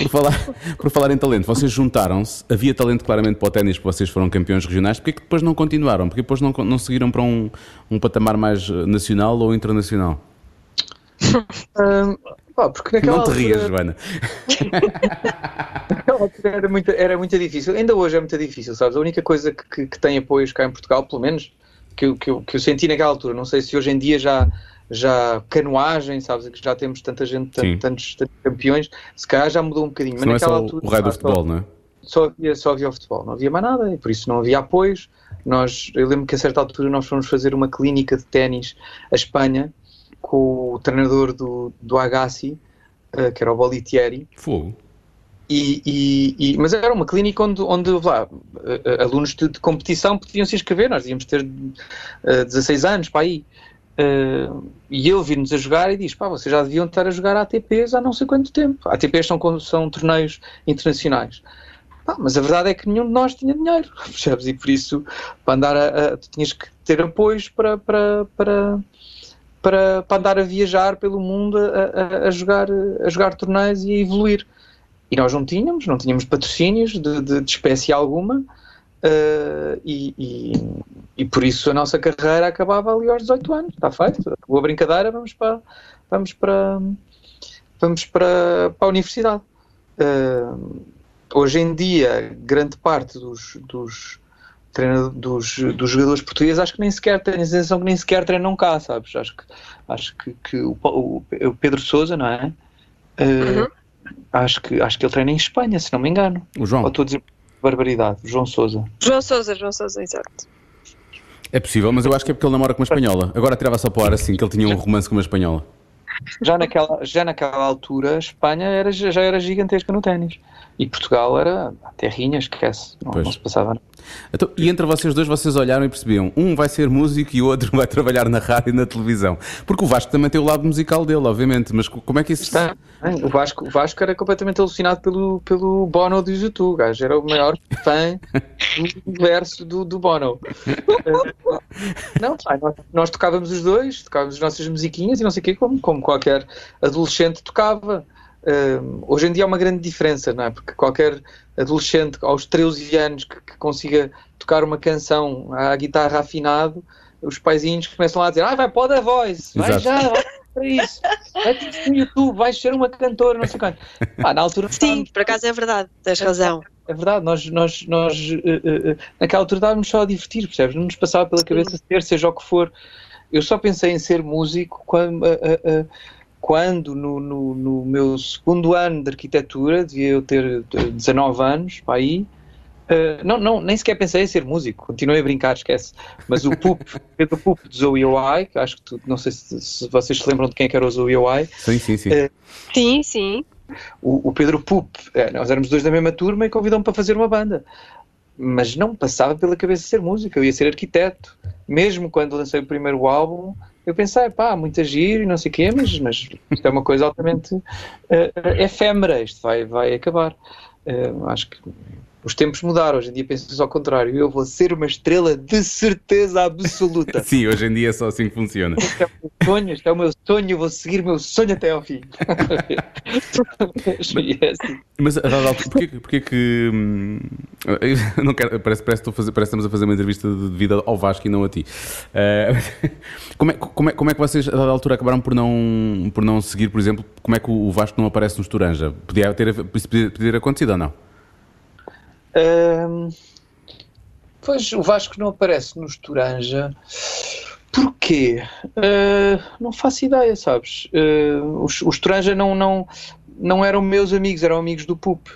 por, falar, por falar em talento, vocês juntaram-se, havia talento claramente para o ténis, porque vocês foram campeões regionais, porque que depois não continuaram? Porque depois não, não seguiram para um, um patamar mais nacional ou internacional? um, Pá, porque naquela não te altura... rias, Joana. naquela altura era muito, era muito difícil. Ainda hoje é muito difícil, sabes? A única coisa que, que, que tem apoios cá em Portugal, pelo menos, que eu, que, que eu senti naquela altura, não sei se hoje em dia já, já canoagem, sabes? Que já temos tanta gente, tantos, tantos, campeões, se calhar já mudou um bocadinho. Mas não naquela é só altura, o raio do futebol, não é? Só havia, só havia o futebol, não havia mais nada e por isso não havia apoios. Nós, eu lembro que a certa altura nós fomos fazer uma clínica de ténis a Espanha com o treinador do, do Agassi, uh, que era o Bolitieri. Fogo. E, e, e, mas era uma clínica onde, onde lá, uh, alunos de, de, competição podiam se inscrever, nós íamos ter uh, 16 anos para aí. Uh, e ele vir-nos a jogar e diz: pá, vocês já deviam estar a jogar ATPs há não sei quanto tempo. ATPs são, são torneios internacionais. Pá, mas a verdade é que nenhum de nós tinha dinheiro, percebes? E por isso, para andar a, a, tu tinhas que ter apoios para, para, para, para, para andar a viajar pelo mundo a, a, a, jogar, a jogar torneios e a evoluir. E nós não tínhamos, não tínhamos patrocínios de, de, de espécie alguma uh, e, e, e, por isso a nossa carreira acabava ali aos 18 anos. Está feito, acabou a brincadeira, vamos para, vamos para, vamos para, para a universidade. Uh, hoje em dia, grande parte dos, dos dos, dos jogadores portugueses, acho que nem sequer têm a sensação que nem sequer treinam cá, sabes? Acho que, acho que, que o, o, o, Pedro Souza, não é? Uh, uhum. acho, que, acho que ele treina em Espanha, se não me engano. O João. Ou estou a dizer barbaridade, João Souza. João Souza, João Souza, exato. É possível, mas eu acho que é porque ele namora com uma espanhola. Agora tirava só para o ar assim, que ele tinha um romance com uma espanhola. Já naquela, já naquela altura, a Espanha era, já era gigantesca no ténis. E Portugal era terrinha, esquece, não, não se passava nada. Então, e entre vocês dois, vocês olharam e percebiam: um vai ser músico e o outro vai trabalhar na rádio e na televisão. Porque o Vasco também tem o lado musical dele, obviamente, mas como é que isso está? O Vasco, o Vasco era completamente alucinado pelo, pelo Bono do YouTube, o gajo era o maior fã do universo do, do Bono. não, nós, nós, tocávamos os dois, tocávamos as nossas musiquinhas e não sei o quê, como, como qualquer adolescente tocava. Uh, hoje em dia há uma grande diferença, não é? Porque qualquer adolescente aos 13 anos que, que consiga tocar uma canção à guitarra afinado, os paizinhos começam lá a dizer: ah, vai para o The Voice, vai Exato. já, vai para isso, vai no YouTube, vais ser uma cantora, não sei quanto. Ah, na altura. Sim, por acaso é verdade, tens razão. É verdade, nós, nós, nós uh, uh, naquela altura estávamos só a divertir, percebes? Não nos passava pela cabeça ser, seja o que for. Eu só pensei em ser músico quando. Uh, quando no, no, no, meu segundo ano de arquitetura, devia eu ter 19 anos, para aí, uh, não, não, nem sequer pensei em ser músico, continuei a brincar, esquece. Mas o Pup, Pedro Pup do Zoe UI, que acho que tu, não sei se, se, vocês se lembram de quem é que era o Zoe UI. Sim, sim, sim. Uh, sim, sim. O, o Pedro Pup, é, nós éramos dois da mesma turma e convidou-me para fazer uma banda. Mas não passava pela cabeça ser músico, eu ia ser arquiteto. Mesmo quando lancei o primeiro álbum, eu pensei, pá, muita giro e não sei o quê, mas, mas isto é uma coisa altamente uh, efêmera, isto vai, vai acabar. Uh, acho que os tempos mudaram, hoje em dia pensa-se ao contrário. Eu vou ser uma estrela de certeza absoluta. Sim, hoje em dia é só assim que funciona. Este é o meu sonho, este é o meu sonho, eu vou seguir o meu sonho até ao fim. É assim. Mas a dada altura, porquê, porquê que. hum, não quero, parece, parece, que fazer- parece que estamos a fazer uma entrevista de vida ao Vasco e não a ti. Eh, como, é, como, é, como é que vocês, a dada altura, acabaram por não, por não seguir, por exemplo, como é que o Vasco não aparece no Estoranja? Podia ter, podia ter acontecido ou não? Pois o Vasco não aparece no Estoranja. Porquê? Ah, não faço ideia, sabes? Ah, os, os Estoranja não, não, não eram meus amigos, eram amigos do Pup.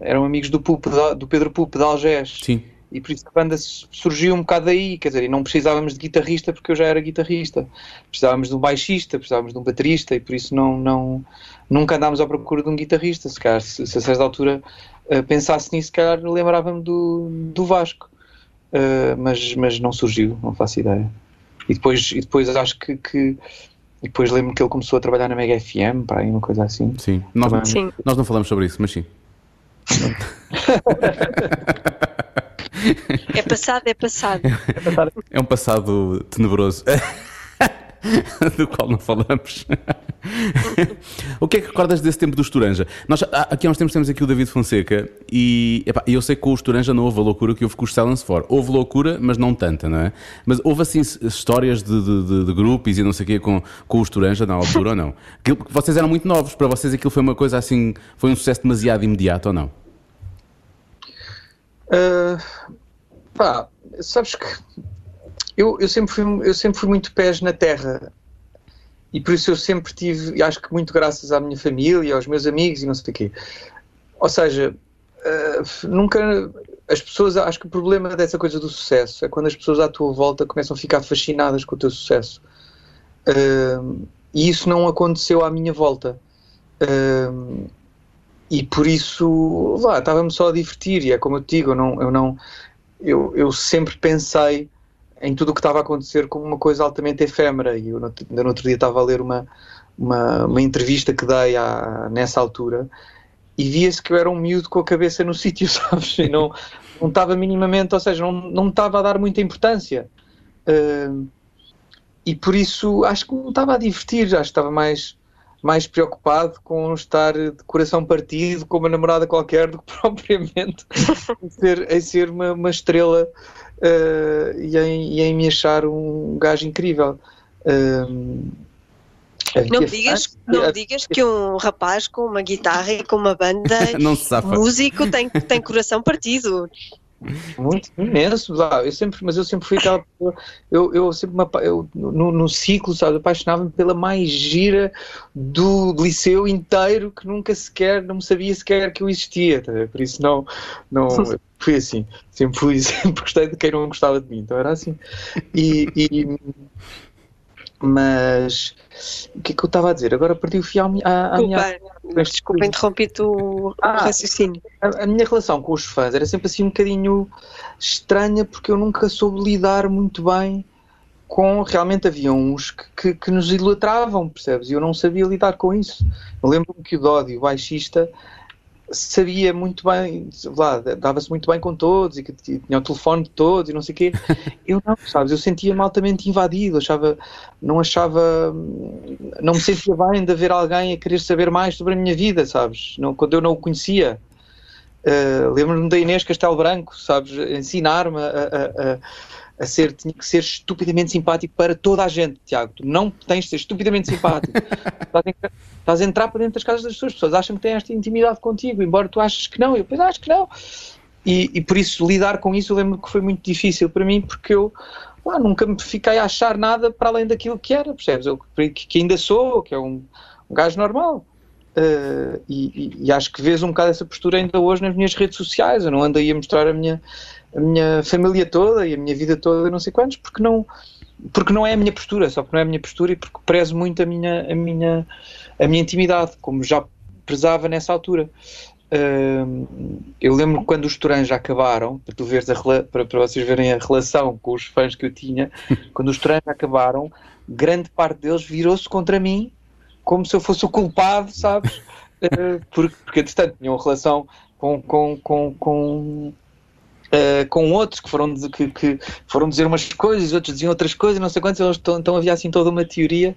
Eram amigos do Pup, do Pedro Pup, de Algés. Sim. E por isso a banda surgiu um bocado daí, quer dizer, e não precisávamos de guitarrista porque eu já era guitarrista. Precisávamos de um baixista, precisávamos de um baterista e por isso não, não, nunca andámos à procura de um guitarrista. Se calhar, se, se a certa altura pensasse nisso, se calhar lembrava-me do, do Vasco. Eh, mas, mas não surgiu, não faço ideia. E depois, e depois acho que, que- e depois lembro-me que ele começou a trabalhar na Mega FM, para aí uma coisa assim. Sim. Nós, Também. Sim. nós não falamos sobre isso, mas sim. É passado, é passado. É um passado tenebroso. do qual não falamos. o que é que recordas desse tempo do Estoranja? Nós, aqui há uns tempos temos aqui o David Fonseca e epá, eu sei que com o Estoranja não houve a loucura que houve com os Silence For. Houve loucura, mas não tanta, não é? Mas houve assim histórias de, de, de, de grupos e não sei o quê com, com o Estoranja na altura ou não? Aquilo- vocês eram muito novos, para vocês aquilo foi uma coisa assim, foi um sucesso demasiado imediato ou não? Uh, pá, sabes que eu, eu, sempre fui, eu sempre fui muito pés na terra e por isso eu sempre tive, e acho que muito graças à minha família, aos meus amigos e não sei o quê. Ou seja, uh, nunca. As pessoas, acho que o problema dessa coisa do sucesso é quando as pessoas à tua volta começam a ficar fascinadas com o teu sucesso. Uh, e isso não aconteceu à minha volta. Uh, e por isso, lá, estava-me só a divertir, e é como eu te digo, eu não, eu, não eu, eu sempre pensei em tudo o que estava a acontecer como uma coisa altamente efêmera, e eu no, no outro dia estava a ler uma, uma, uma entrevista que dei à, nessa altura, e via-se que eu era um miúdo com a cabeça no sítio, sabes, e não, não estava minimamente, ou seja, não, não estava a dar muita importância, uh, e por isso acho que me estava a divertir, acho que estava mais mais preocupado com estar de coração partido com uma namorada qualquer do que propriamente em ser, em ser uma, uma estrela uh, e, em, e, em, me achar um gajo incrível. Uh, não digas, não digas que um rapaz com uma guitarra e com uma banda músico tem, tem coração partido. Muito imenso, eu sempre, mas eu sempre fui aquela pessoa, eu, eu sempre eu, no, no ciclo, sabe, apaixonava-me pela mais gira do liceu inteiro que nunca sequer, não sabia sequer que eu existia, tá? por isso não, não fui assim, sempre fui, sempre gostei de quem não gostava de mim, então era assim. E, e mas o que é que eu estava a dizer? Agora perdi o fio à, à, à minha. Desculpa, interrompi-te o ah, raciocínio. A, a, minha relação com os fãs era sempre assim um bocadinho estranha porque eu nunca soube lidar muito bem com. Realmente havia uns que, que, que nos idolatravam, percebes? E eu não sabia lidar com isso. Eu lembro-me que o Dodi, o baixista, sabia muito bem, lá, dava-se muito bem com todos e que tinha o telefone de todos e não sei o quê. Eu não, sabes, eu sentia-me altamente invadido, achava, não achava, não me sentia bem de haver alguém a querer saber mais sobre a minha vida, sabes, não, quando eu não o conhecia. Uh, Lembro-me da Inês Castelo Branco, sabes, ensinar-me a, a, a a ser, tinha que ser estupidamente simpático para toda a gente, Tiago. Tu não tens de ser estupidamente simpático. estás, a, estás, a, entrar para dentro das casas das pessoas, as pessoas acham que têm esta intimidade contigo, embora tu aches que não, eu depois acho que não. E, e, por isso lidar com isso eu lembro que foi muito difícil para mim, porque eu nunca me fiquei a achar nada para além daquilo que era, percebes? Eu, que, que ainda sou, que é um, um gajo normal. Uh, e, e, e acho que vês um bocado essa postura ainda hoje nas minhas redes sociais. Eu não ando aí a mostrar a minha, a minha família toda e a minha vida toda, não sei quantos, porque não, porque não é a minha postura, só porque não é a minha postura e porque prezo muito a minha, a minha, a minha intimidade, como já prezava nessa altura. Eu lembro quando os Torãs acabaram, para, tu veres a, para, para vocês verem a relação com os fãs que eu tinha, quando os Torãs acabaram, grande parte deles virou-se contra mim como se eu fosse o culpado, sabes? Uh, porque, porque, entretanto, tinham uma relação com, com, com, com, uh, com outros que foram, que, que, foram dizer umas coisas, outros diziam outras coisas, não sei quantas, então, então havia assim toda uma teoria,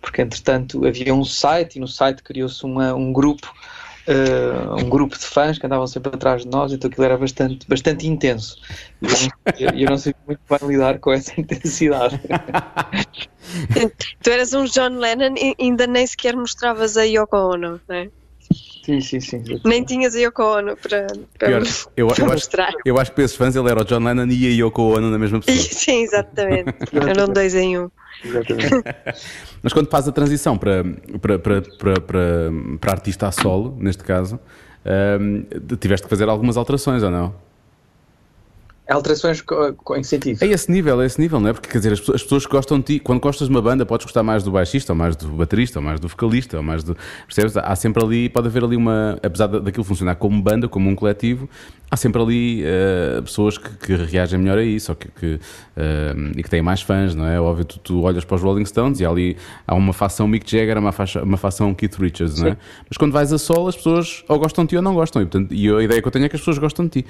porque entretanto havia um site e no site criou-se um grupo uh, um grupo de fãs que andavam sempre atrás de nós, então aquilo era bastante, bastante intenso. E eu, eu, não sei muito bem lidar com essa intensidade. tu eras um John Lennon e ainda nem sequer mostravas a Yoko Ono, não é? Sim, sim, sim. Nem tinhas a Yoko Ono para, para, Pior, eu, para eu mostrar. Acho, eu acho que para esses fãs ele era o John Lennon e a Yoko Ono na mesma pessoa. Sim, exatamente. Eram dois em um. Exatamente. Mas quando faz a transição para, para, para, para, para, para artista a solo, neste caso, um, tiveste que fazer algumas alterações ou não? Alterações em que sentido? É esse nível, é esse nível, não é? Porque quer dizer, as pessoas, as pessoas que gostam de ti, quando gostas de uma banda, podes gostar mais do baixista, ou mais do baterista, ou mais do vocalista, ou mais do. Percebes? Há sempre ali, pode haver ali uma. Apesar daquilo funcionar como banda, como um coletivo, há sempre ali uh, pessoas que, que, reagem melhor a isso, ou que, que uh, e que têm mais fãs, não é? Óbvio, tu, tu, olhas para os Rolling Stones e ali há uma facção Mick Jagger, uma, faixa, uma facção Keith Richards, não é? Mas quando vais a solo, as pessoas ou gostam de ti ou não gostam, e, portanto, e a ideia que eu tenho é que as pessoas gostam de ti.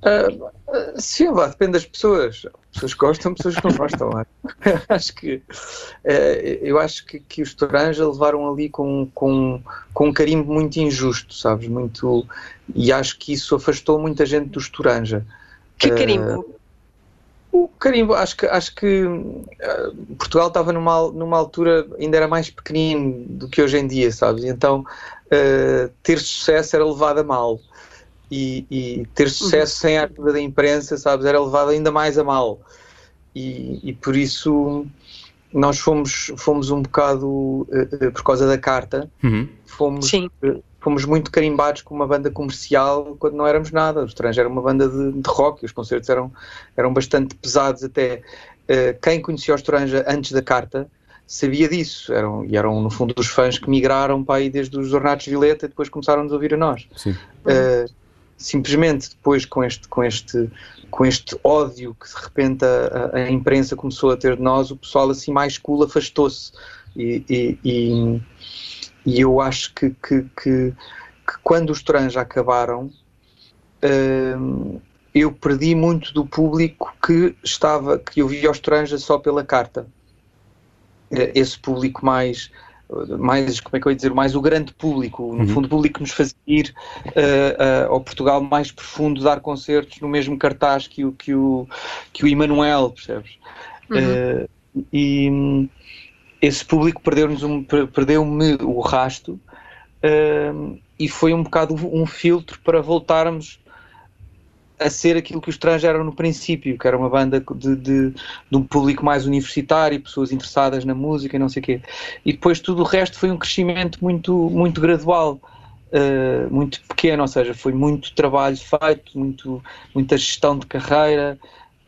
Uh, sim, lá, depende das pessoas. Pessoas que gostam, pessoas que não gostam. acho que uh, eu acho que, que os Toranja levaram ali com, com, com um carimbo muito injusto, sabes? Muito, e acho que isso afastou muita gente dos Toranja. Que carimbo? Uh, o carimbo, acho que, acho que Portugal estava numa, numa altura, ainda era mais pequenino do que hoje em dia, sabes? E então ter sucesso era levado a mal e, e ter sucesso uhum. sem a ajuda da imprensa, sabes, era levado ainda mais a mal. E, e por isso nós fomos, fomos um bocado, uh, uh, por causa da carta, uhum. fomos, uh, fomos muito carimbados com uma banda comercial quando não éramos nada. O Estrangeiro era uma banda de, de rock, os concertos eram, eram bastante pesados até. quem conhecia o Estrangeiro antes da carta sabia disso, eram, e eram no fundo os fãs que migraram para aí desde os Ornatos Violeta e depois começaram -nos a ouvir a nós. Sim simplesmente depois com este, com este, com este ódio que de repente a, a imprensa começou a ter de nós, o pessoal assim mais cool afastou-se. E, e, e, e, eu acho que, que, que, que quando os trans acabaram hum, eu perdi muito do público que estava, que eu via os trans só pela carta. Esse público mais mais, como é que eu ia dizer, mais o grande público, no uhum. fundo o público que nos fazia ir uh, uh, ao Portugal mais profundo dar concertos no mesmo cartaz que o, que o, que o Emanuel, percebes? Uhum. Uh, e um, esse público perdeu-nos um, perdeu-me o rasto e foi um bocado um filtro para voltarmos a ser aquilo que os trans eram no princípio, que era uma banda de, de, de, um público mais universitário, pessoas interessadas na música e não sei o quê. E depois tudo o resto foi um crescimento muito, muito gradual, uh, muito pequeno, ou seja, foi muito trabalho feito, muito, muita gestão de carreira,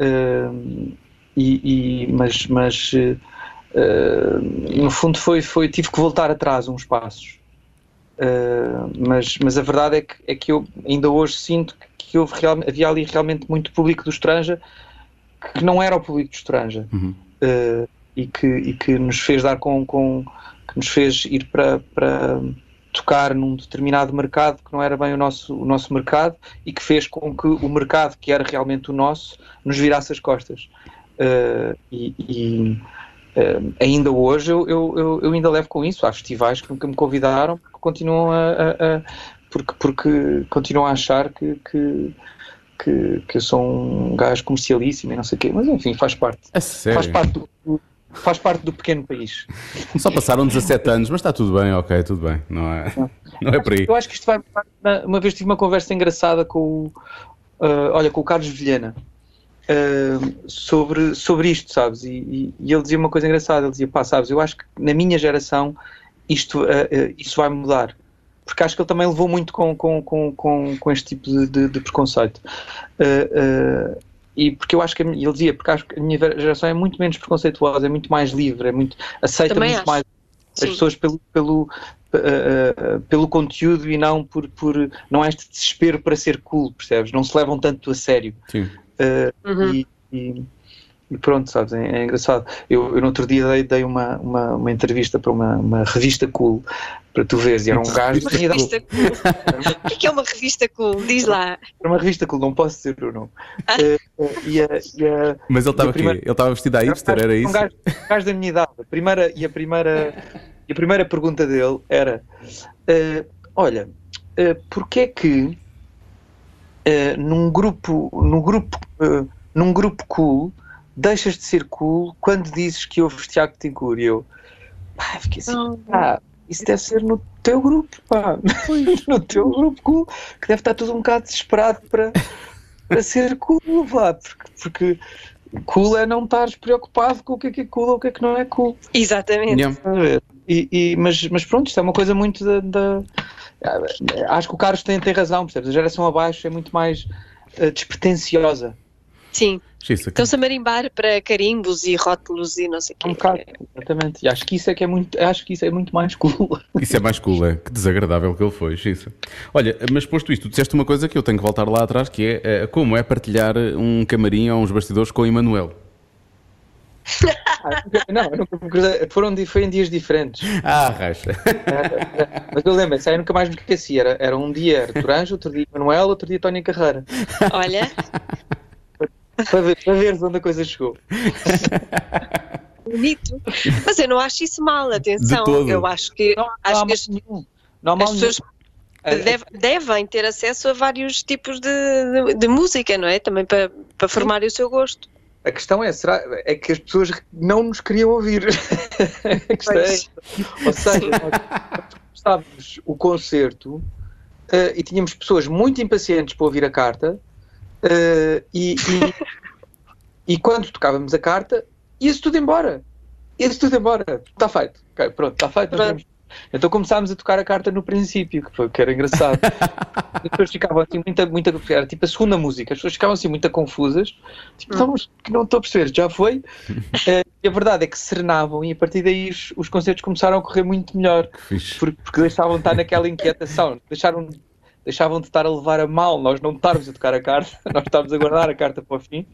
uh, e, e, mas, mas uh, no fundo foi, foi, tive que voltar atrás uns passos. Mas, mas a verdade é que, é que eu ainda hoje sinto que que houve real, havia ali realmente muito público do Estranja que não era o público do Estranja uhum. uh, e, que, e que nos fez dar com, com que nos fez ir para, para tocar num determinado mercado que não era bem o nosso, o nosso mercado e que fez com que o mercado que era realmente o nosso nos virasse as costas uh, e, e uh, ainda hoje eu, eu, eu, ainda levo com isso há festivais que, me convidaram que continuam a, a, porque, porque continuam a achar que, que, que, que eu sou um gajo comercialíssimo e não sei o quê, mas enfim, faz parte. Faz parte do, faz parte do pequeno país. Só passaram 17 anos, mas está tudo bem, ok, tudo bem, não é, não é por aí. Eu acho que isto vai. Uma vez tive uma conversa engraçada com o, uh, olha, com o Carlos Vilhena. Uh, sobre, sobre isto, sabes? E, e, e, ele dizia uma coisa engraçada: ele dizia, pá, sabes, eu acho que na minha geração isto, uh, uh, isso vai mudar porque acho que ele também levou muito com, com, com, com, com este tipo de, de, de preconceito. Uh, uh, e porque eu acho que ele dizia, porque acho que a minha geração é muito menos preconceituosa, é muito mais livre, é muito aceita também muito acho. mais Sim. as pessoas pelo pelo uh, pelo conteúdo e não por por não é este desespero para ser cool, percebes? Não se levam tanto a sério. Sim. Uhum. E, e, e pronto, sabes, é, é engraçado. Eu, eu no outro dia dei, dei uma, uma, uma entrevista para uma, uma revista cool, para tu veres, e era um gajo Uma de minha idade. revista cool. O que é que é uma revista cool? Diz lá. Era uma revista cool, não posso dizer o nome. Eh, eh, e a, e a, Mas ele estava aqui, primeira- ele estava vestido a hipster, era um isso? gajo, um gajo da minha idade. A primeira, e, a primeira, e a primeira pergunta dele era: eh, Olha, uh, porquê é que eh, num grupo, num grupo, eh, num grupo cool deixas de ser cool quando dizes que ouves Tiago Tincur? E eu, pá, fiquei assim, pá, isso deve ser no teu grupo, pá, no teu grupo cool, que deve estar tudo um bocado desesperado para, para ser cool, pá, porque, porque cool é não estares preocupado com o que é que é cool ou o que é que não é cool. Exatamente. Yeah. E, e- mas, mas pronto, isto é uma coisa muito da. da- acho que o Carlos tem, tem razão, percebes? A geração abaixo é muito mais eh, despretensiosa. Sim. Que- Estão-se a marimbar para carimbos e rótulos e não sei o Um quê. bocado, exatamente. E acho que isso é que é muito, acho que isso é muito mais cool. Isso é mais cool, é? Que desagradável que ele foi, Xissa. Olha, mas posto isto, tu disseste uma coisa que eu tenho que voltar lá atrás, que é eh, como é partilhar um camarim ou uns bastidores com o Emanuel. Não, eu nunca me cruzei. foram foi em dias diferentes. Ah, racha. Mas eu lembro, aí eu nunca mais me esqueci. Era, era um dia era Turanjo, outro dia Manuel, outro dia Tony Carreira. Olha, Para, ver, para veres onde a coisa chegou. bonito. Mas eu não acho isso mal, atenção. De todo. Eu acho que, Não, não acho há que as. Não há mal as pessoas nenhum. deve- devem ter acesso a vários tipos de, de, de música, não é? Também para, para formarem o seu gosto. A questão é, será, é que as pessoas não nos queriam ouvir. é, ou seja, nós começávamos o concerto eh, e tínhamos pessoas muito impacientes para ouvir a carta eh, e, e, e quando tocávamos a carta ia-se tudo embora. Ia-se tudo embora. Está feito. Ok, pronto, está feito. nós vamos. Então começámos a tocar a carta no princípio, que, foi, que era engraçado. As pessoas ficavam assim, muita, muita, era tipo a segunda música, as pessoas ficavam assim muito confusas, tipo, não, não estou a perceber, já foi. Eh, e a verdade é que serenavam e a partir daí os, os concertos começaram a correr muito melhor, porque, porque deixavam de estar naquela inquietação, deixaram, deixavam de estar a levar a mal, nós não estarmos a tocar a carta, nós estávamos a guardar a carta para o fim.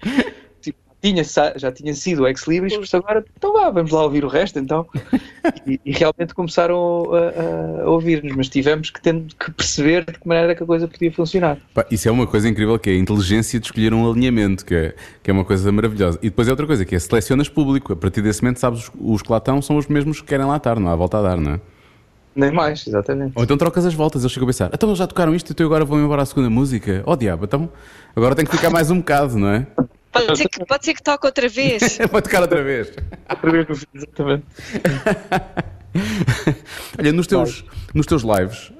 Tinha, já tinha sido o Ex Libris, por isso agora, então vá, vamos lá ouvir o resto então. E, e realmente começaram a, a- a ouvir-nos, mas tivemos que, ter, que perceber de que maneira que a coisa podia funcionar. Pá, isso é uma coisa incrível que é a inteligência de escolher um alinhamento, que é, que é uma coisa maravilhosa. E depois é outra coisa, que é selecionas público. A partir desse momento, sabes, os, os que lá estão são os mesmos que querem lá estar, não há volta a dar, não é? Nem mais, exatamente. Ou então trocas as voltas, eles chegam a pensar, então eles já tocaram isto e eu agora vou embora à segunda música. Oh diabo, então agora tenho que ficar mais um bocado, não é? Pode ser que, pode ser que toque outra vez. Vou tocar outra vez. Outra vez exatamente. Olha, nos teus, nos teus lives,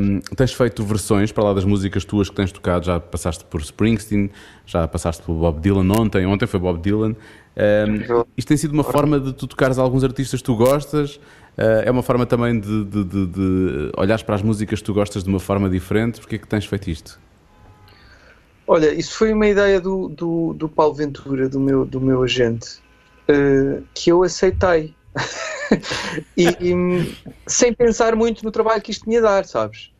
hum, tens feito versões para lá das músicas tuas que tens tocado. Já passaste por Springsteen, já passaste por Bob Dylan ontem. Ontem foi Bob Dylan. Hum, isto tem sido uma forma de tu tocares alguns artistas que tu gostas. Uh, é uma forma também de, de, de, de olhares para as músicas que tu gostas de uma forma diferente. Porquê é que tens feito isto? Olha, isso foi uma ideia do, do, do Paulo Ventura, do meu, do meu agente, eh, que eu aceitei. e, e, sem pensar muito no trabalho que isto me ia dar, sabes?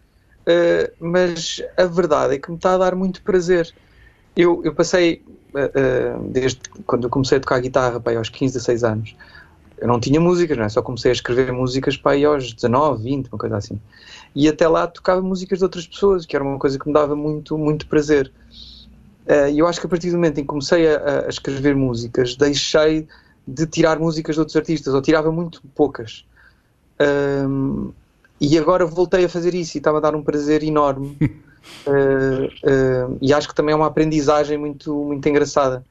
Eh, mas a verdade é que me está a dar muito prazer. Eu, eu passei, eh, desde quando eu comecei a tocar guitarra, pá, aí aos 15, 16 anos, eu não tinha músicas, não é? Só comecei a escrever músicas para aí aos 19, 20, uma coisa assim. E até lá tocava músicas de outras pessoas, que era uma coisa que me dava muito, muito prazer. Eh, E eu acho que a partir do momento em que comecei a, a escrever músicas, deixei de tirar músicas de outros artistas, ou tirava muito poucas. Ahm, e agora voltei a fazer isso e está-me a dar um prazer enorme. Eh, eh, e acho que também é uma aprendizagem muito, muito engraçada.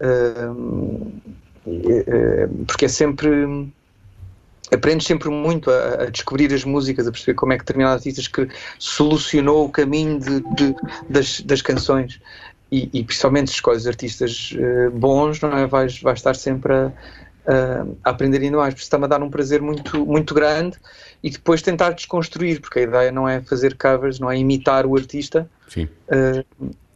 Eh, porque é sempre. Aprendes sempre muito a, a descobrir as músicas, a perceber como é que determinado artista que solucionou o caminho de, de- das, das canções e, e principalmente se escolhes artistas eh, bons, não é? Vais, vais estar sempre a, a- a aprender ainda mais. Por isso está-me a dar um prazer muito, muito grande e depois tentar desconstruir, porque a ideia não é fazer covers, não é imitar o artista, Sim. eh,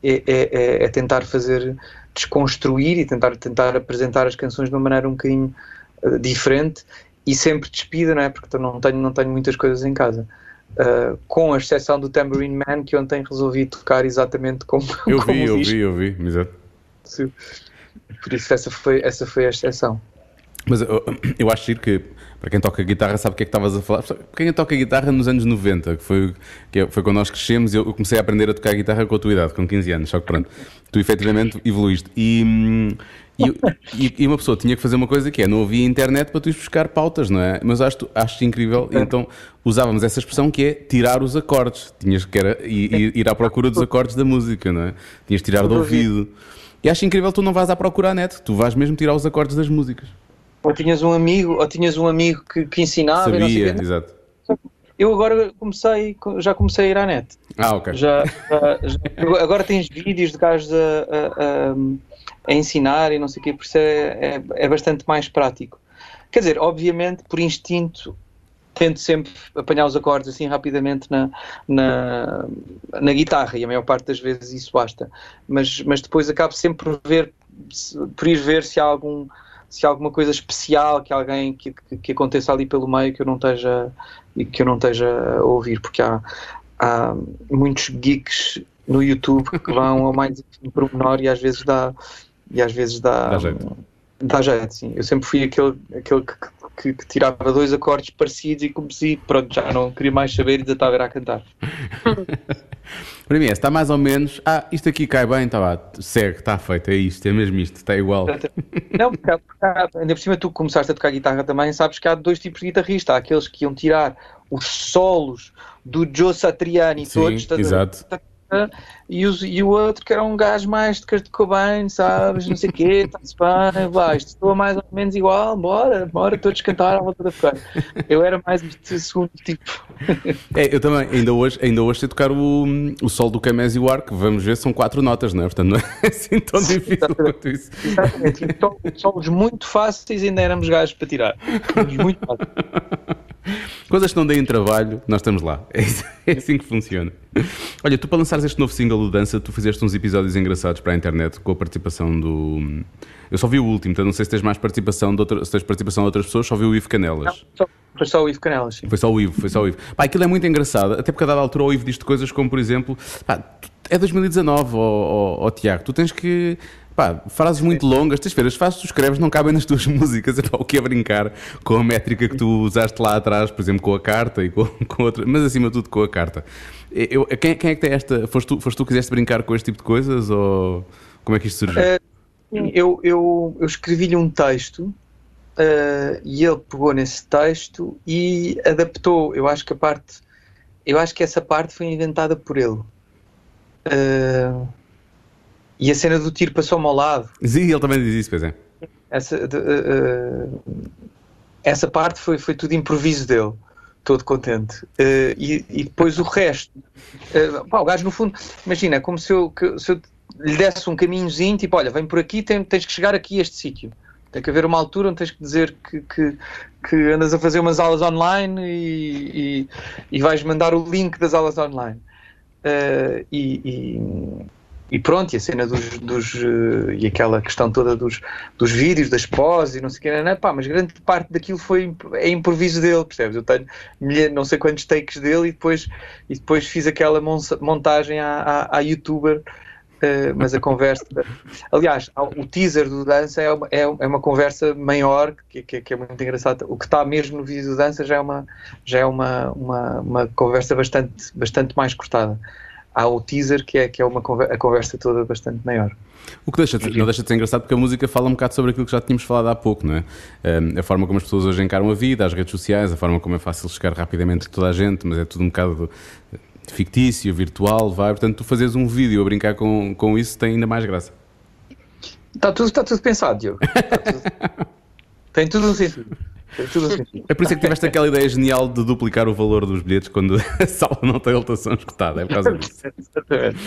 é, é- é- é tentar fazer desconstruir e tentar, tentar apresentar as canções de uma maneira um bocadinho eh, diferente e sempre despida, não é? Porque não tenho, não tenho muitas coisas em casa. Uh, com a exceção do Tambourine Man, que ontem resolvi tocar exatamente como, Eu como vi, eu vi, eu vi. Exato. Por isso essa foi, essa foi a exceção. Mas eu, eu acho giro que, para quem toca guitarra, sabe o que é que estavas a falar. Quem toca guitarra nos anos 90, que foi, que é, foi quando nós crescemos, eu comecei a aprender a tocar guitarra com a tua idade, com 15 anos, só que pronto, tu efetivamente evoluíste. E, e, e, uma pessoa tinha que fazer uma coisa que é, não havia internet para tu ir buscar pautas, não é? Mas acho, acho incrível, então usávamos essa expressão que é tirar os acordes. Tinhas que era, ir, ir à procura dos acordes da música, não é? Tinhas de tirar do ouvido. E acho incrível tu não vais à procura à net, tu vais mesmo tirar os acordes das músicas. Ou tinhas um amigo, ou tinhas um amigo que, que ensinava. Sabia, e não sei exato. Eu agora comecei, já comecei a ir à net. Ah, ok. Já, já- já- agora tens vídeos de gajos a, a- a- ensinar e não sei o quê, por isso é, é, é bastante mais prático. Quer dizer, obviamente, por instinto, tento sempre apanhar os acordes assim rapidamente na, na, na guitarra e a maior parte das vezes isso basta. Mas, mas depois acabo sempre por ver, por ir ver se há algum se há alguma coisa especial que alguém que, que, que aconteça ali pelo meio que eu não esteja e que eu não esteja a ouvir, porque há, há muitos geeks no YouTube que vão ao mais pormenor e às vezes dá e às vezes dá, Dá jeito. dá jeito, sim. Eu sempre fui aquele, aquele que, que- que tirava dois acordes parecidos e comecei, pronto, já não queria mais saber e já era a cantar. Para mim está mais ou menos, ah, isto aqui cai bem, está lá, segue, está feito, é isto, é mesmo isto, está igual. Não, porque, há- ainda por cima tu começaste a tocar guitarra também, sabes que há dois tipos de guitarrista. Há aqueles que iam tirar os solos do Joe Satriani Sim, todos, exato. E, os- e o outro que era um gajo mais de Kurt Cobain, sabes, não sei o quê, está-se bem, vai, isto estou mais ou menos igual, bora, bora todos cantar à volta da fogueira. Eu era mais este segundo tipo. É, eu também, ainda hoje, ainda hoje sei tocar o, o sol do Camés e o ar, que vamos ver, são quatro notas, não é? Portanto, não é assim tão difícil quanto isso. Exatamente, e sol- solos muito fáceis ainda éramos gajos para tirar. Muito fáceis. Coisas que não deem trabalho, nós estamos lá. É, é assim que funciona. Olha, tu para lançares este novo single do Dança, tu fizeste uns episódios engraçados para a internet com a participação do. Eu só vi o último, então não sei se tens mais participação de outra, se tens participação de outras pessoas, só vi o Ivo Canelas. Só- Foi só o Ivo Canelas, sim. Foi só o Ivo, foi só o Ivo. Pá, aquilo é muito engraçado, até porque a dada altura o Ivo diz coisas como, por exemplo, pá, é 2019, ó, ó, Tiago, tu tens que. Pá, frases muito longas, tens ver, as frases que tu escreves não cabem nas tuas músicas, é pá, o que é brincar com a métrica que tu usaste lá atrás, por exemplo, com a carta e com, com outra, mas acima de tudo com a carta. Eu, quem, quem é que tem esta. Foste tu, foste tu que quiseste brincar com este tipo de coisas ou como é que isto surgiu? Sim, Eu, eu, eu escrevi-lhe um texto eh, e ele pegou nesse texto e adaptou. Eu acho que a parte, eu acho que essa parte foi inventada por ele. Eh, e a cena do tiro passou-me ao lado. Sim, ele também diz isso, pois é. Essa, de- eh, essa parte foi, foi tudo improviso dele. Todo contente. Eh, e, e depois o resto. eh, pá, o gajo, no fundo, imagina, é como se eu, que- se eu lhe desse um caminhozinho, tipo, olha, vem por aqui, tem- tens que chegar aqui a este sítio. Tem que haver uma altura onde tens que dizer que, que, que andas a fazer umas aulas online e, e, e vais mandar o link das aulas online. Eh, e, e- e pronto, e a cena dos, dos, eh, e aquela questão toda dos, dos vídeos, das poses e não sei o que, não, pá, mas grande parte daquilo foi é improviso dele, percebes? Eu tenho não sei quantos takes dele e depois, e depois fiz aquela montagem à, à, à youtuber, eh, mas a conversa. Aliás, o teaser do dança é uma, é, é uma conversa maior que, que, que é muito engraçado. O que está mesmo no vídeo do dança já é uma, já é uma, uma, uma conversa bastante, bastante mais cortada. Há o teaser que é, que é uma a conversa toda bastante maior. O que deixa de, não deixa de ser engraçado porque a música fala um bocado sobre aquilo que já tínhamos falado há pouco, não é? Um, a forma como as pessoas hoje encaram a vida, as redes sociais, a forma como é fácil chegar rapidamente a toda a gente, mas é tudo um bocado fictício, virtual, vai. Portanto, tu fazes um vídeo a brincar com, com isso tem ainda mais graça. Está tudo, está tudo pensado, Diogo. Está tudo- Tem tudo um sentido. Um sentido. É por isso é que tiveste aquela ideia genial de duplicar o valor dos bilhetes quando a sala não tem lotação escutada. É por causa disso. Exatamente.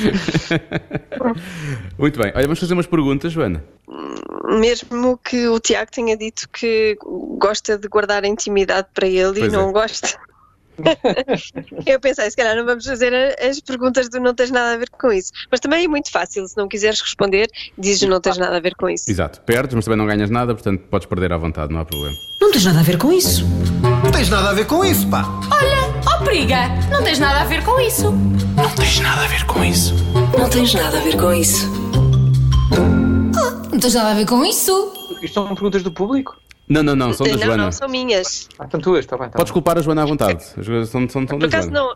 Muito bem. Olha, vamos fazer umas perguntas, Joana. Mesmo que o Tiago tenha dito que gosta de guardar a intimidade para ele Pois e não é. gosta. Eu pensei, se calhar não vamos fazer as perguntas do não tens nada a ver com isso. Mas também é muito fácil, se não quiseres responder, dizes não tens nada a ver com isso. Exato. Perdes, mas também não ganhas nada, portanto podes perder à vontade, não há problema. Não tens nada a ver com isso. Não tens nada a ver com isso, pá. Olha, ó periga, não tens nada a ver com isso. Não tens nada a ver com isso. Não tens nada a ver com isso. Não tens nada a ver com isso. Isto são perguntas do público? Não, não, não, são da não, Joana. não, são minhas. Ah, são tuas, está bem. Tá Podes culpar a Joana à vontade. As coisas são, são, são Por acaso Joana. não,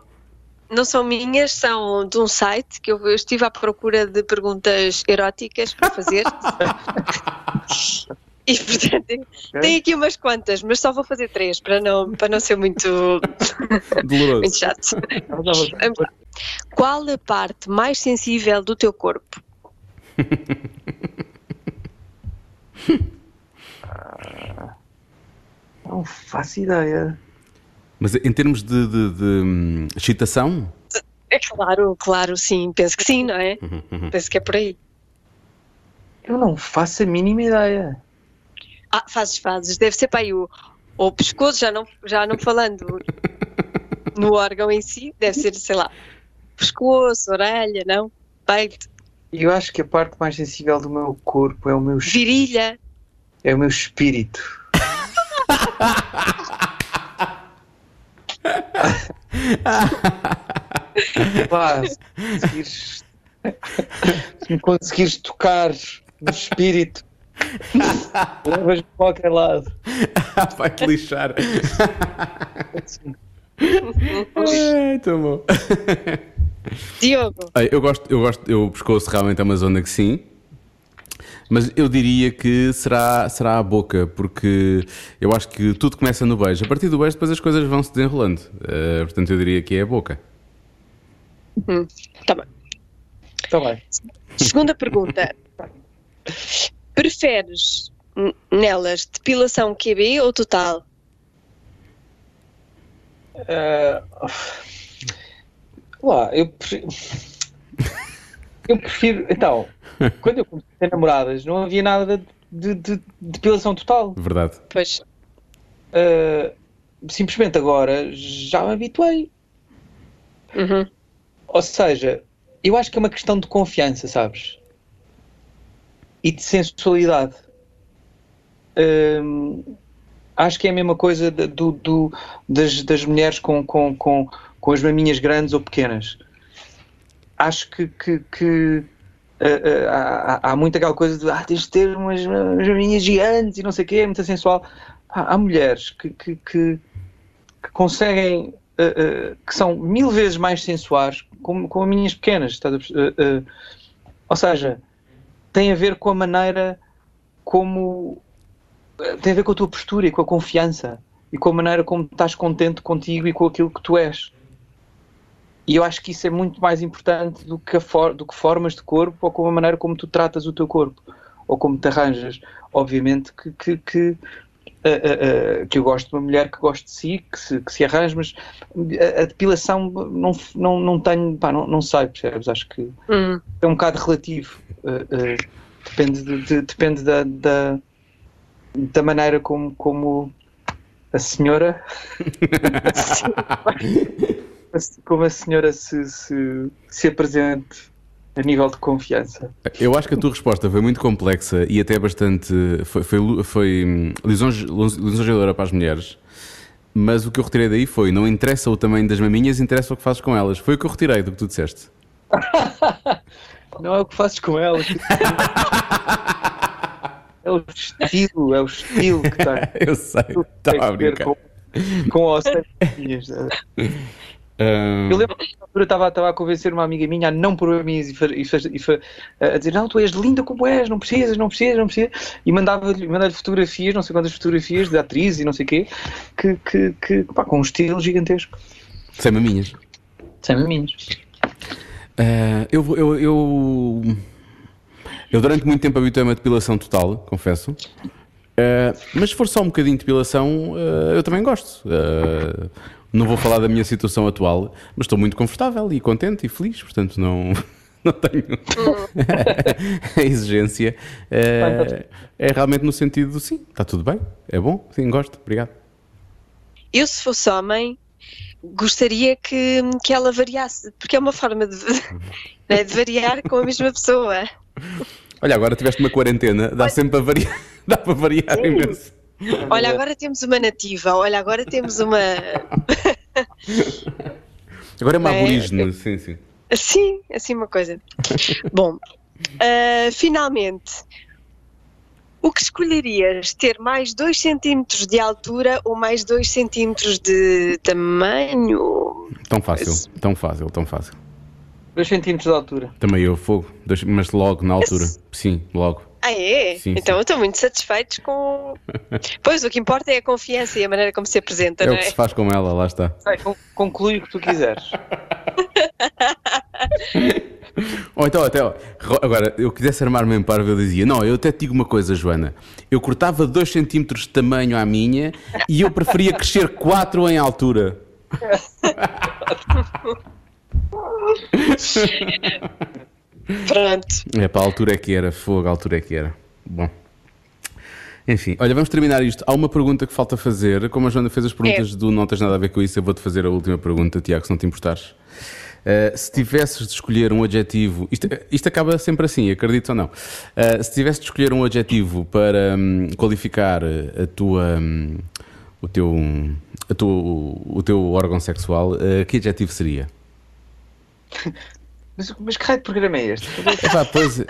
não são minhas, são de um site que eu, eu estive à procura de perguntas eróticas para fazer. e portanto, tenho aqui umas quantas, mas só vou fazer três para não, para não ser muito, Doloroso. muito chato. Qual a parte mais sensível do teu corpo? Não faço ideia. Mas em termos de, de- de, hum, excitação, É claro, claro, sim, penso que sim, não é? Penso que é por aí. Eu não faço a mínima ideia. Ah, fazes, fazes, deve ser para aí o, o pescoço, já não, já não falando no órgão em si, deve ser, sei lá, pescoço, orelha, não? Peito, Eu acho que a parte mais sensível do meu corpo é o meu, virilha. É o meu espírito. Pá, se conseguires, se me conseguires tocar no espírito, levas-me para qualquer lado. vai-te lixar. Ai, tão bom. Diogo, Ai, Eu gosto, eu gosto, eu pescoço realmente é uma zona que sim. Mas eu diria que será, será a boca, porque eu acho que tudo começa no beijo. A partir do beijo, depois as coisas vão se desenrolando. Eh, portanto, eu diria que é a boca. tá bem. Está bem. Segunda pergunta. Preferes nelas depilação QB ou total? Ah, lá, eu prefiro. Eu prefiro. Então, quando eu comecei a ter namoradas, não havia nada de, de, de depilação total. Verdade. Pois, Ah, simplesmente agora já me habituei. uhum. Ou seja, eu acho que é uma questão de confiança, sabes? E de sensualidade. Hum, acho que é a mesma coisa do, do- das, das mulheres com, com, com, com as maminhas grandes ou pequenas. Acho que, que, que, ah, ah, há, há muito aquela coisa de ah, tens de ter umas, umas gigantes e não sei o quê, é muito sensual. Há, há mulheres que, que, que, que conseguem, ah, que são mil vezes mais sensuais com, com maminhas pequenas. ou seja, tem a ver com a maneira como. tem a ver com a tua postura e com a confiança e com a maneira como estás contente contigo e com aquilo que tu és. E eu acho que isso é muito mais importante do que, a for- do que formas de corpo ou com a maneira como tu tratas o teu corpo ou como te arranjas. Obviamente que, que, que, ah, ah, que eu gosto de uma mulher que goste de si, que se, que se arranje, mas a, a depilação não, não, não tenho, pá, não, não sei, percebes? Acho que Hum, é um bocado relativo. Uh, uh, depende de- de- depende da, da, da maneira como, como a senhora como a senhora se, se, se apresente a nível de confiança. Eu acho que a tua resposta foi muito complexa e até bastante. foi, foi, foi hum, lisonje- lisonjeadora para as mulheres. Mas o que eu retirei daí foi: não interessa o tamanho das maminhas, interessa o que fazes com elas. Foi o que eu retirei do que tu disseste. Não é o que fazes com ela. É o estilo, é o estilo que tem. Eu sei, estava a brincar. com, com. Hum, Eu lembro que na altura estava, estava a convencer uma amiga minha a não pôr mim e, a dizer não, tu és linda como és, não precisas, não precisas, não precisas. E mandava-lhe mandava fotografias, não sei quantas fotografias de atrizes e não sei o quê, que, que, que, pá, com um estilo gigantesco. sem maminhas. Sem maminhos. Ah, eu, eu, eu, eu durante muito tempo habituei-me a depilação total, confesso. Ah, mas se for só um bocadinho de depilação, ah, eu também gosto. Não vou falar da minha situação atual, mas estou muito confortável e contente e feliz, portanto não, não tenho a exigência. Ah, é realmente no sentido de sim, está tudo bem, é bom, sim, gosto, obrigado. Eu, se fosse homem, gostaria que, que ela variasse, porque é uma forma de, né, de variar com a mesma pessoa. Olha, agora tiveste uma quarentena, dá sempre para variar, dá para variar imenso. Olha, agora temos uma nativa, olha, agora temos uma. Agora é uma É, aborígene, sim, sim. Assim, assim uma coisa. Bom, ah, finalmente, O que escolherias? Ter mais 2 centímetros de altura ou mais 2 centímetros de tamanho? Tão fácil, tão fácil, tão fácil. 2 centímetros de altura. Também eu, fogo. Dois- mas logo, na altura. Sim, logo. Ah, é? Sim, então sim. estou muito satisfeitos com. Pois, o que importa é a confiança e a maneira como se apresenta, É não o que é? se faz com ela, lá está. Vai, con- conclui o que tu quiseres. Ou então, até, agora, eu quisesse armar-me em parvo, eu dizia: Não, eu até te digo uma coisa, Joana. Eu cortava 2 centímetros de tamanho à minha e eu preferia crescer 4 em altura. Pronto. É, para a altura é que era, fogo, a altura é que era. Bom. Enfim, olha, vamos terminar isto. Há uma pergunta que falta fazer. Como a Joana fez as perguntas do Não Tens Nada a Ver com Isso, eu vou-te fazer a última pergunta, Tiago, se não te importares. Uh, se tivesses de escolher um adjetivo, isto, isto acaba sempre assim, acredito ou não. Uh, se tivesses de escolher um adjetivo para hum, qualificar a tua, hum, o, teu, a tua- o teu órgão sexual, uh, que adjetivo seria? Mas, mas que raio de programa é este? Epá, pois,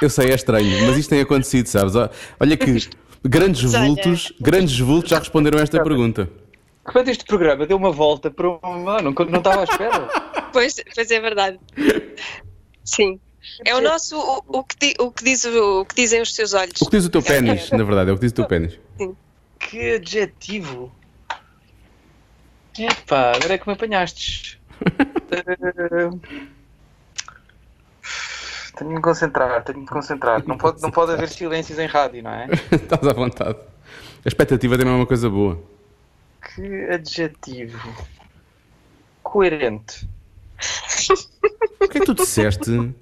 eu sei, é estranho, mas isto tem acontecido, sabes? Olha que grandes vultos, grandes vultos já responderam a esta pergunta. Quando este programa deu uma volta para um. Ah, não, não estava à espera. Pois, pois é verdade. Sim. É o nosso, o, o que, di- o, que diz, o, que dizem os teus olhos. O que diz o teu pênis, na verdade, é o que diz o teu pênis. Que adjetivo. Epá, agora é que me apanhastes. Eh, tenho de me concentrar, tenho de me concentrar. Não pode, não pode haver silêncios em rádio, não é? Estás à vontade. A expectativa também é uma coisa boa. Que adjetivo. Coerente. O que é que tu disseste?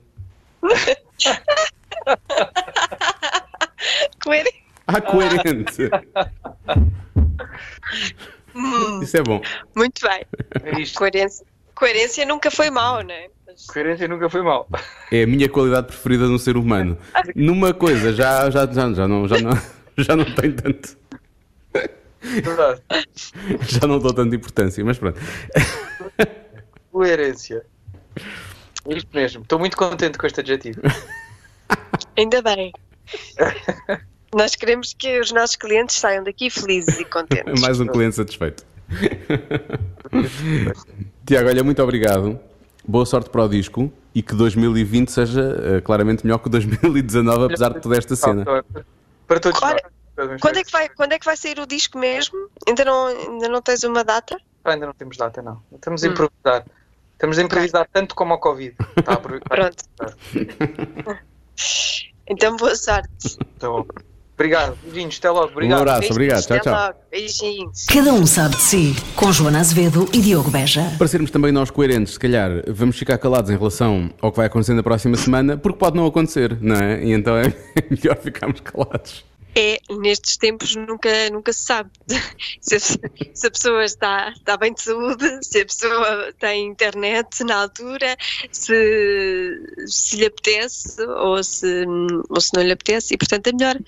Coerente. Ah, coerente. Isso é bom. Muito bem. É. Coerência. Coerência nunca foi mau, não é? Mas- Coerência nunca foi mal. É a minha qualidade preferida no ser humano. Numa coisa, já, já, já, já, não, já, não, já não tenho tanto. Verdade. Já não dou tanta importância, mas pronto. Coerência. É isto mesmo. Estou muito contente com este adjetivo. Ainda bem. Nós queremos que os nossos clientes saiam daqui felizes e contentes. Mais um cliente satisfeito. Tiago, olha, muito obrigado. Boa sorte para o disco e que 2020 seja eh, claramente melhor que 2019, apesar de toda esta cena. Para todos Olha, nós. Quando é, que vai, quando é que vai sair o disco mesmo? Ainda não, ainda não tens uma data? Ah, Ainda não temos data, não. Estamos a improvisar. Estamos a improvisar tanto como ao Covid. Está a. Pronto. Então boa sorte. Tá bom. Obrigado. Beijinhos. Até logo. Um Obrigado. abraço, obrigado. Tchau, tchau. Beijinhos. Cada um sabe de si. Com Joana Azevedo e Diogo Beja. Para sermos também nós coerentes, se calhar vamos ficar calados em relação ao que vai acontecer na próxima semana, porque pode não acontecer, não é? E então é melhor ficarmos calados. É, nestes tempos nunca, nunca se sabe se a, se a pessoa está, está bem de saúde, se a pessoa tem internet na altura, se, se lhe apetece ou se, ou se não lhe apetece, e portanto é melhor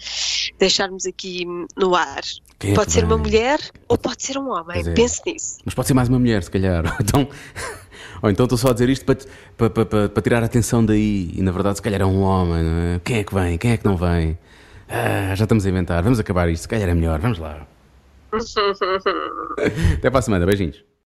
deixarmos aqui no ar. Quem é pode que ser uma mulher ou pode ser um homem, é. pense nisso. Mas pode ser mais uma mulher, se calhar. Ou Então, ou então estou só a dizer isto para, para, para, para- para tirar a atenção daí. E na verdade, se calhar é um homem, não é? Quem é que vem? Quem é que não vem? Ah, já estamos a inventar. Vamos acabar isto. Se calhar é melhor. Vamos lá. Até para a semana. Beijinhos.